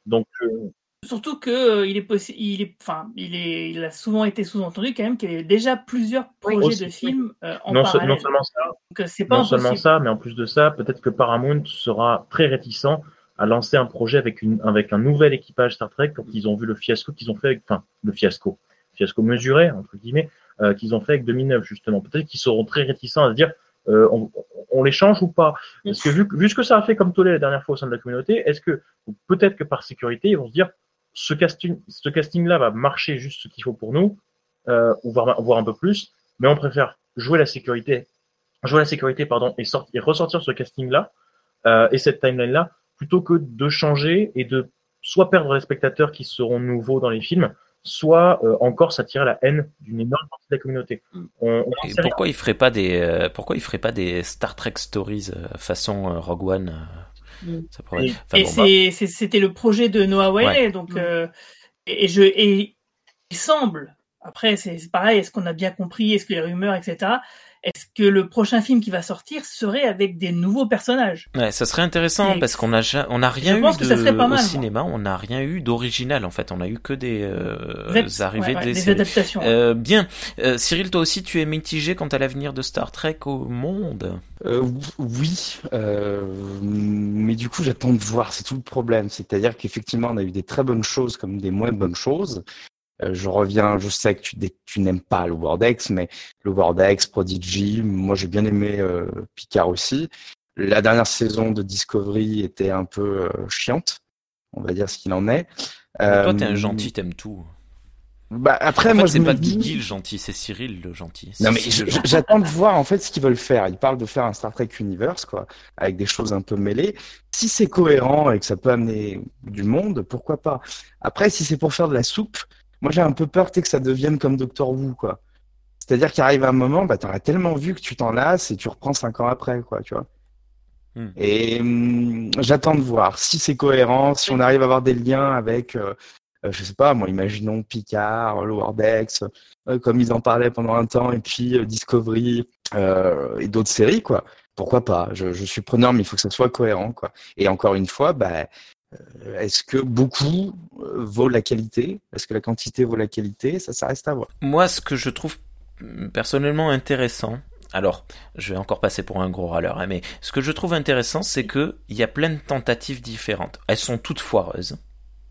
Donc, euh, Surtout que euh, il est possible, il est, enfin, il est, il a souvent été sous-entendu quand même qu'il y a déjà plusieurs projets de films euh, en non, parallèle. non seulement ça, Donc, c'est pas non seulement ça, mais en plus de ça, peut-être que Paramount sera très réticent à lancer un projet avec une, avec un nouvel équipage Star Trek quand ils ont vu le fiasco qu'ils ont fait avec, enfin, le fiasco, fiasco mesuré entre guillemets, qu'ils ont fait avec 2009 justement. Peut-être qu'ils seront très réticents à se dire, euh, on, on, les change ou pas Parce que vu, vu, ce que ça a fait comme tollé la dernière fois au sein de la communauté, est-ce que peut-être que par sécurité, ils vont se dire ce casting, ce casting-là va marcher juste ce qu'il faut pour nous, euh, ou voir, voir un peu plus, mais on préfère jouer la sécurité, jouer la sécurité pardon, et, sortir, et ressortir ce casting-là euh, et cette timeline-là plutôt que de changer et de soit perdre les spectateurs qui seront nouveaux dans les films, soit euh, encore s'attirer la haine d'une énorme partie de la communauté. Mm. On, pourquoi il ferait pas des euh, pourquoi il ferait pas des Star Trek stories euh, façon Rogue One ça pourrait... enfin, Et bon, bah... c'était le projet de Noah ouais. donc mm. et, je et il semble après c'est pareil, est-ce qu'on a bien compris, est-ce que les rumeurs etc est-ce que le prochain film qui va sortir serait avec des nouveaux personnages? Ouais, ça serait intéressant parce qu'on a on n'a rien eu de, mal, au cinéma, on n'a rien eu d'original en fait, on a eu que des euh, arrivées ouais, ouais, des, des adaptations. Euh, bien, euh, Cyril, toi aussi, tu es mitigé quant à l'avenir de Star Trek au monde? Euh, oui, euh, mais du coup, j'attends de voir. C'est tout le problème, c'est-à-dire qu'effectivement, on a eu des très bonnes choses comme des moins bonnes choses. Euh, je reviens, je sais que tu, tu n'aimes pas le Wordex, mais le Wordex, Prodigy, moi j'ai bien aimé euh, Picard aussi. La dernière saison de Discovery était un peu euh, chiante, on va dire ce qu'il en est. Mais toi, t'es un gentil, t'aimes tout. Bah après, en fait, moi, c'est pas dis... Guigui le gentil, c'est Cyril le gentil. Non mais j'attends de voir en fait ce qu'ils veulent faire. Ils parlent de faire un Star Trek Universe quoi, avec des choses un peu mêlées. Si c'est cohérent et que ça peut amener du monde, pourquoi pas? Après, si c'est pour faire de la soupe, moi j'ai un peu peur que ça devienne comme Doctor Who, quoi. C'est-à-dire qu'il arrive un moment, bah, t'en as tellement vu que tu t'en lasses et tu reprends cinq ans après, quoi, tu vois. Hmm. Et hum, j'attends de voir si c'est cohérent, si on arrive à avoir des liens avec, euh, euh, je sais pas, moi, imaginons Picard, Lower Decks, euh, comme ils en parlaient pendant un temps, et puis euh, Discovery et d'autres séries, quoi. Pourquoi pas? Je, je, suis preneur, mais il faut que ça soit cohérent, quoi. Et encore une fois, bah, est-ce que beaucoup euh, vaut la qualité? Est-ce que la quantité vaut la qualité? Ça, ça reste à voir. Moi, ce que je trouve mm, personnellement intéressant, alors, je vais encore passer pour un gros râleur, hein, mais ce que je trouve intéressant, c'est que il y a plein de tentatives différentes. Elles sont toutes foireuses.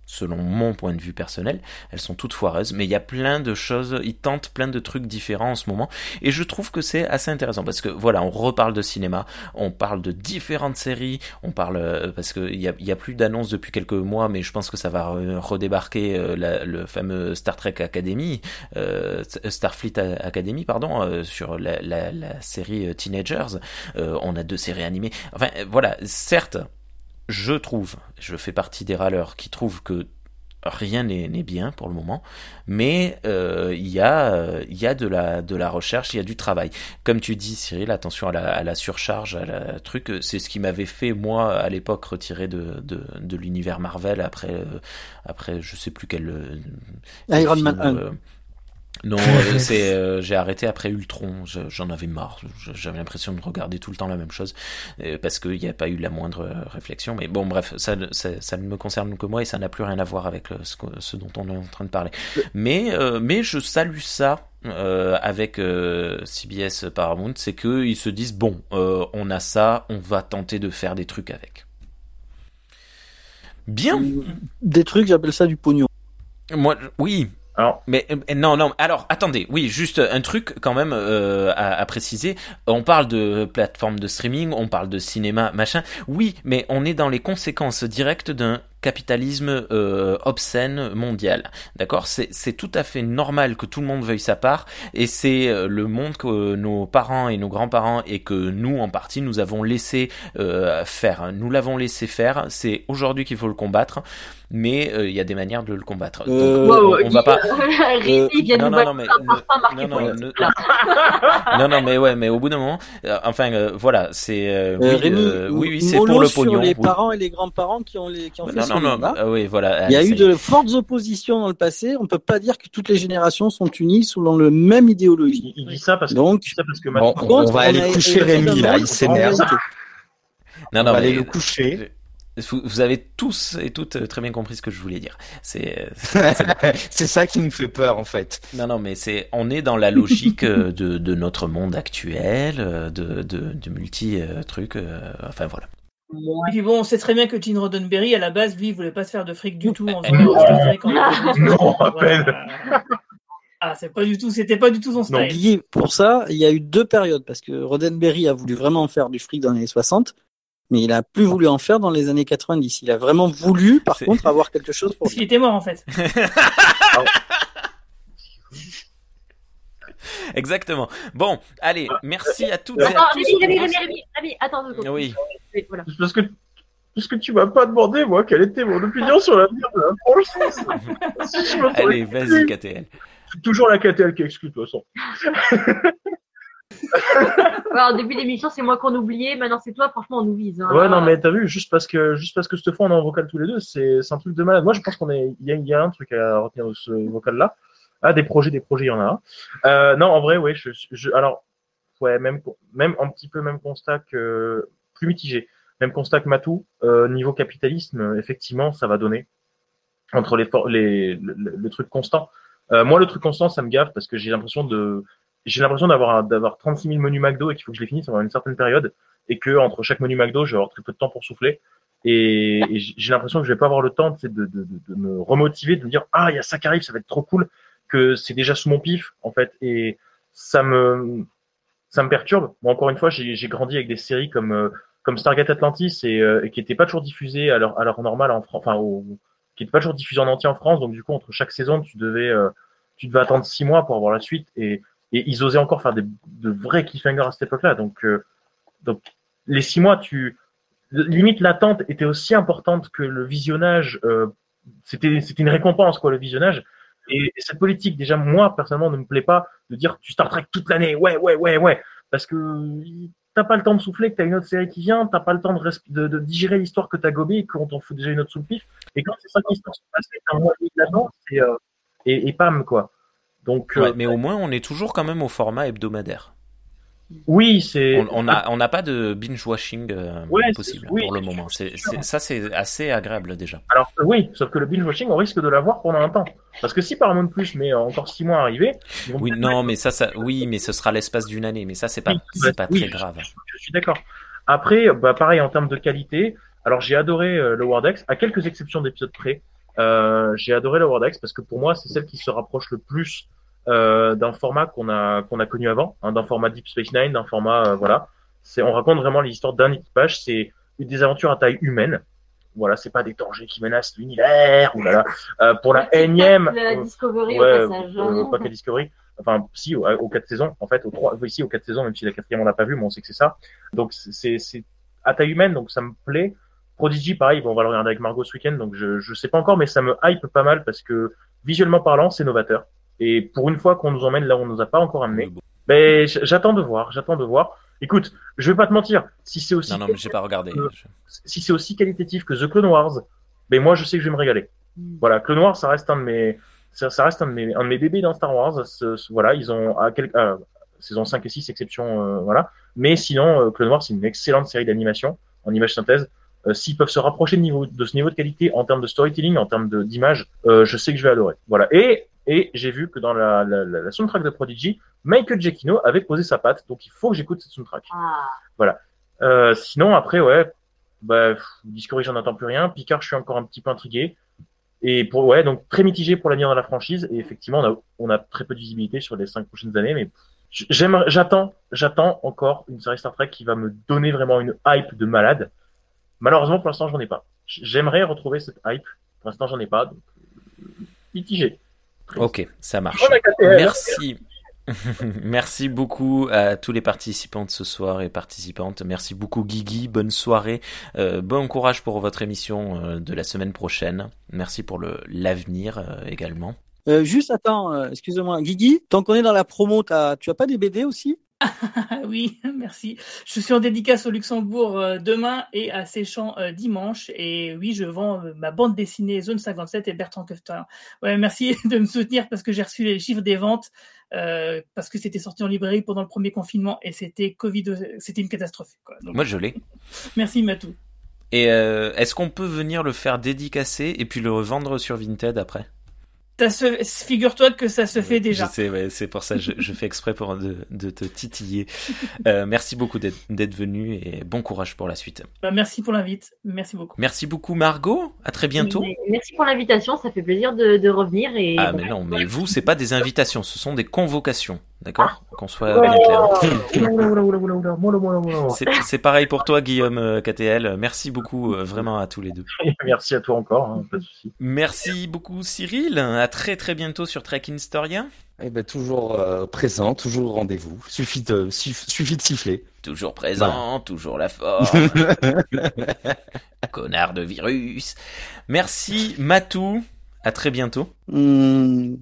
Selon mon point de vue personnel, elles sont toutes foireuses, mais il y a plein de choses, ils tentent plein de trucs différents en ce moment, et je trouve que c'est assez intéressant, parce que voilà, on reparle de cinéma, on parle de différentes séries, on parle, euh, parce qu'il y a, y a plus d'annonces depuis quelques mois, mais je pense que ça va redébarquer euh, le fameux Star Trek Academy, euh, Starfleet Academy, pardon, sur la, série Teenagers, on a deux séries animées, enfin voilà, certes, je trouve, je fais partie des râleurs qui trouvent que rien n'est bien pour le moment, mais euh, il y a, y a de, la, de la recherche, il y a du travail. Comme tu dis, Cyril, attention à la, à la surcharge, à la truc, c'est ce qui m'avait fait, moi, à l'époque, retirer de, de, de l'univers Marvel après, euh, après, je sais plus quel... Euh, Iron Man 1. Non, euh, c'est euh, j'ai arrêté après Ultron. J'en avais marre. J'avais l'impression de regarder tout le temps la même chose euh, parce qu'il n'y a pas eu la moindre réflexion. Mais bon, bref, ça, ça, ça, ne me concerne que moi et ça n'a plus rien à voir avec ce, ce, dont on est en train de parler. Mais mais je salue ça. avec CBS Paramount, c'est qu'ils se disent bon, on a ça, on va tenter de faire des trucs avec. Bien. Des trucs, j'appelle ça du pognon. Moi, oui, alors, mais euh, non, non. Alors, attendez. Oui, juste un truc quand même euh, à, à, préciser. On parle de plateforme de streaming, on parle de cinéma, machin. Oui, mais on est dans les conséquences directes d'un capitalisme euh, obscène mondial. D'accord? C'est tout à fait normal que tout le monde veuille sa part et c'est euh, le monde que nos parents et nos grands-parents et que nous en partie nous avons laissé euh, faire. Nous l'avons laissé faire. C'est aujourd'hui qu'il faut le combattre mais euh, il y a des manières de le combattre. Donc, euh, on va pas. non, non, non, mais non, non, non, non, mais ouais, mais au bout d'un moment, enfin, voilà, c'est oui, oui, oui, c'est pour le pognon. les parents et les grands-parents qui ont les qui ont fait non, non, ah oui, voilà. Il y a eu de fortes oppositions dans le passé. On peut pas dire que toutes les générations sont unies selon le même idéologie. Il, dit ça parce que, Donc, ça parce que bon, on, va aller coucher Rémi là, il s'énerve. Non, non, on va aller le coucher. Vous avez tous et toutes très bien compris ce que je voulais dire. C'est c'est ça qui me fait peur en fait. Non non mais c'est on est dans la logique de, de notre monde actuel de de, de multi trucs enfin voilà. Et puis bon, on sait très bien que Gene Roddenberry, à la base, lui, il voulait pas se faire de fric du tout en faisant. Non, rappelle. Ah, c'est pas du tout, c'était pas du tout son style. Non, pour ça, il y a eu deux périodes parce que Roddenberry a voulu vraiment faire du fric dans les années 60, mais il a plus voulu en faire dans les années 90. Il a vraiment voulu, par contre, avoir quelque chose pour. Parce qu'il était mort en fait. Exactement. Bon, allez, merci à toutes et à tous. Rémi, Rémi, attends deux secondes. Oui. Voilà. Parce que parce que tu m'as pas demandé, moi, quelle était mon opinion sur l'avenir de la France. si Allez, vas-y, KTL. C'est toujours la KTL qui exclut, de toute façon. ouais, au début d'émission, c'est moi qu'on oubliait. Maintenant, c'est toi. Franchement, on nous vise. Hein. Ouais, non, mais t'as vu, juste parce que, juste parce que cette fois, on est en vocal tous les deux, c'est, un truc de malade. Moi, je pense qu'on est, y a, un truc à retenir de ce vocal-là. Ah, des projets, des projets, il y en a. Euh, non, en vrai, ouais, alors, ouais, même, même un petit peu même constat que, plus mitigé. Même constat que Matou, euh, niveau capitalisme, effectivement, ça va donner entre les, les le, le, truc constant. Euh, moi, le truc constant, ça me gaffe parce que j'ai l'impression de, j'ai l'impression d'avoir d'avoir 36 000 menus McDo et qu'il faut que je les finisse pendant une certaine période et que entre chaque menu McDo, je vais avoir très peu de temps pour souffler. Et, j'ai l'impression que je vais pas avoir le temps de, me remotiver, de me dire ah il y a ça qui arrive, ça va être trop cool, que c'est déjà sous mon pif en fait et ça me ça me perturbe. Bon, encore une fois, j'ai grandi avec des séries comme euh, Stargate Atlantis et, euh, qui n'étaient pas toujours diffusées à leur, à normale en France, enfin, qui n'étaient pas toujours diffusées en entier en France. Donc, du coup, entre chaque saison, tu devais, euh, tu devais attendre six mois pour avoir la suite. Et, et ils osaient encore faire des, de vrais cliffhangers à cette époque-là. Donc, euh, donc, les six mois, tu, limite, l'attente était aussi importante que le visionnage. Euh, c'était, une récompense, quoi, le visionnage. Et, et, cette politique, déjà, moi, personnellement, ne me plaît pas de dire tu Star Trek toute l'année. Ouais, ouais, ouais, ouais. Parce que t'as pas le temps de souffler, que t'as une autre série qui vient, t'as pas le temps de, digérer l'histoire que t'as gobé et qu'on t'en fout déjà une autre sous le pif. Et quand c'est ça qui se passe, t'as un mois et, euh, et, et pam, quoi. Donc, ouais, euh, mais au moins, on est toujours quand même au format hebdomadaire. Oui, c'est. On n'a on, n'a pas de binge watching euh, ouais, possible oui, pour le moment. Ça, c'est assez agréable déjà. Alors oui, sauf que le binge watching, on risque de l'avoir pendant un temps. Parce que si Paramount Plus met encore six mois à arriver. Oui, non, mais ça, ça, oui, mais ce sera l'espace d'une année. Mais ça, c'est pas, c'est pas oui, très grave. Je, je suis d'accord. Après, bah, pareil en termes de qualité. Alors j'ai adoré euh, le Wordex, à quelques exceptions d'épisodes près. Euh, j'ai adoré Lower Decks parce que pour moi, c'est celle qui se rapproche le plus euh, d'un format qu'on a qu'on a connu avant, hein, d'un format Deep Space Nine, d'un format euh, voilà. C'est on raconte vraiment l'histoire d'un équipage. C'est des aventures à taille humaine. Voilà, c'est pas des dangers qui menacent l'univers. Ou là, euh, pour la énième. La Discovery ouais, au passage. euh, pas qu'à Discovery. Enfin, si, au- aux quatre saisons, en fait, aux trois, ici, aux quatre saisons, même si la quatrième on l'a pas vu, mais on sait que c'est ça. Donc, c'est, c'est à taille humaine, donc ça me plaît. Prodigy, pareil, bon, on va le regarder avec Margot ce week-end, donc je, je sais pas encore, mais ça me hype pas mal parce que visuellement parlant, c'est novateur. Et pour une fois qu'on nous emmène là où on nous a pas encore amené, ben, j'attends de voir, j'attends de voir. Écoute, je vais pas te mentir, si c'est aussi, Non, non, mais j'ai pas regardé. Si c'est aussi qualitatif que The Clone Wars, ben moi je sais que je vais me régaler. Voilà, Clone Wars, ça reste un de mes, ça, ça reste un de mes, un de mes bébés dans Star Wars. Ce- ce- voilà, ils ont à quel, euh, saison 5 et 6 exception, euh, voilà. Mais sinon, euh, Clone Wars, c'est une excellente série d'animation en image synthèse. Euh, S'ils peuvent se rapprocher de, niveau, de ce niveau de qualité en termes de storytelling, en termes d'image, euh, je sais que je vais adorer. Voilà. Et, et j'ai vu que dans la, la, la, soundtrack de Prodigy, Michael Giacchino avait posé sa patte, donc il faut que j'écoute cette soundtrack. Ah. Euh, sinon, après, ouais, bah, Discovery, j'en entends plus rien. Picard, je suis encore un petit peu intrigué. Et pour, ouais, donc très mitigé pour l'avenir de la franchise. Et effectivement, on a, on a très peu de visibilité sur les cinq prochaines années, mais j'attends, j'attends encore une série Star Trek qui va me donner vraiment une hype de malade. Malheureusement, pour l'instant, j'en ai pas. J'aimerais retrouver cette hype. Pour l'instant, j'en ai pas. Donc, euh, mitigé. Ok, ça marche. A KTL. Merci. Merci beaucoup à tous les participants de ce soir et participantes. Merci beaucoup Guigui. Bonne soirée. Euh, bon courage pour votre émission euh, de la semaine prochaine. Merci pour le l'avenir euh, également. Euh, juste attends, euh, excuse-moi, Guigui, tant qu'on est dans la promo, tu as pas des BD aussi? oui, merci. Je suis en dédicace au Luxembourg euh, demain et à Séchamps euh, dimanche. Et oui, je vends euh, ma bande dessinée Zone 57 et Bertrand Kefter. Ouais, merci de me soutenir parce que j'ai reçu les chiffres des ventes euh, parce que c'était sorti en librairie pendant le premier confinement et c'était Covid, c'était une catastrophe. Quoi. Donc, Moi je l'ai. merci Matou. Et euh, est-ce qu'on peut venir le faire dédicacer et puis le revendre sur Vinted après? Se- Figure-toi que ça se fait déjà. Ouais, c'est pour ça que je, je fais exprès pour de, de te titiller. Euh, merci beaucoup d'être venu et bon courage pour la suite. Bah, merci pour l'invite. Merci beaucoup. Merci beaucoup Margot. À très bientôt. Merci pour l'invitation, ça fait plaisir de, de revenir. Et Ah mais non, mais vous c'est pas des invitations, ce sont des convocations, D'accord ah. Qu'on soit bien clair. C'est pareil pour toi, Guillaume euh, KTL. Merci beaucoup, euh, vraiment, à tous les deux. Merci à toi encore, hein, pas de souci. Merci beaucoup, Cyril. À très très bientôt sur Trek Historien. Eh ben, toujours euh, présent, toujours rendez-vous. Suffit de, suffit de siffler. Toujours présent, toujours la forme. Connard de virus. Merci, Matou. À très bientôt. Hum,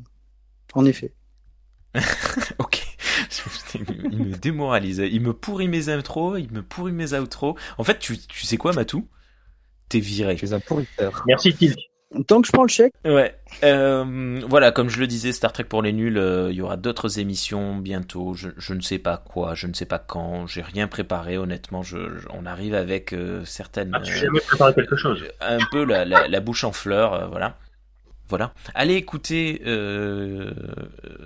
en effet. Ok. il me démoralise. Il me pourrit mes intros, il me pourrit mes outros. En fait, tu, tu sais quoi, Matou? T'es viré. Je suis un pourriteur. Merci Tilk. Tant que je prends le chèque, Ouais. Euh, voilà, comme je le disais, Star Trek pour les nuls, euh, il y aura d'autres émissions bientôt. Je, je ne sais pas quoi, je ne sais pas quand. J'ai rien préparé, honnêtement. Je, je- on arrive avec euh, certaines. As-tu euh, jamais préparé quelque chose un peu la, la, la bouche en fleurs, euh, voilà. Voilà. Allez écouter, euh,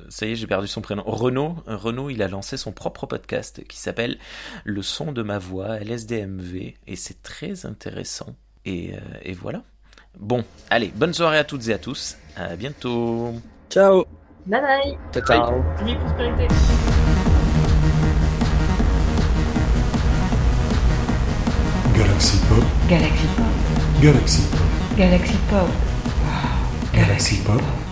ça y est, j'ai perdu son prénom. Renaud, Renaud, il a lancé son propre podcast qui s'appelle Le son de ma voix, LSDMV, et c'est très intéressant. Et, euh, et voilà. Bon, allez, bonne soirée à toutes et à tous. À bientôt. ciao Bye bye. Ciao, ciao. Prospérité. Galaxy Pop, Galaxy Pop, Galaxy Pop, Galaxy Pop, Galaxy Pop.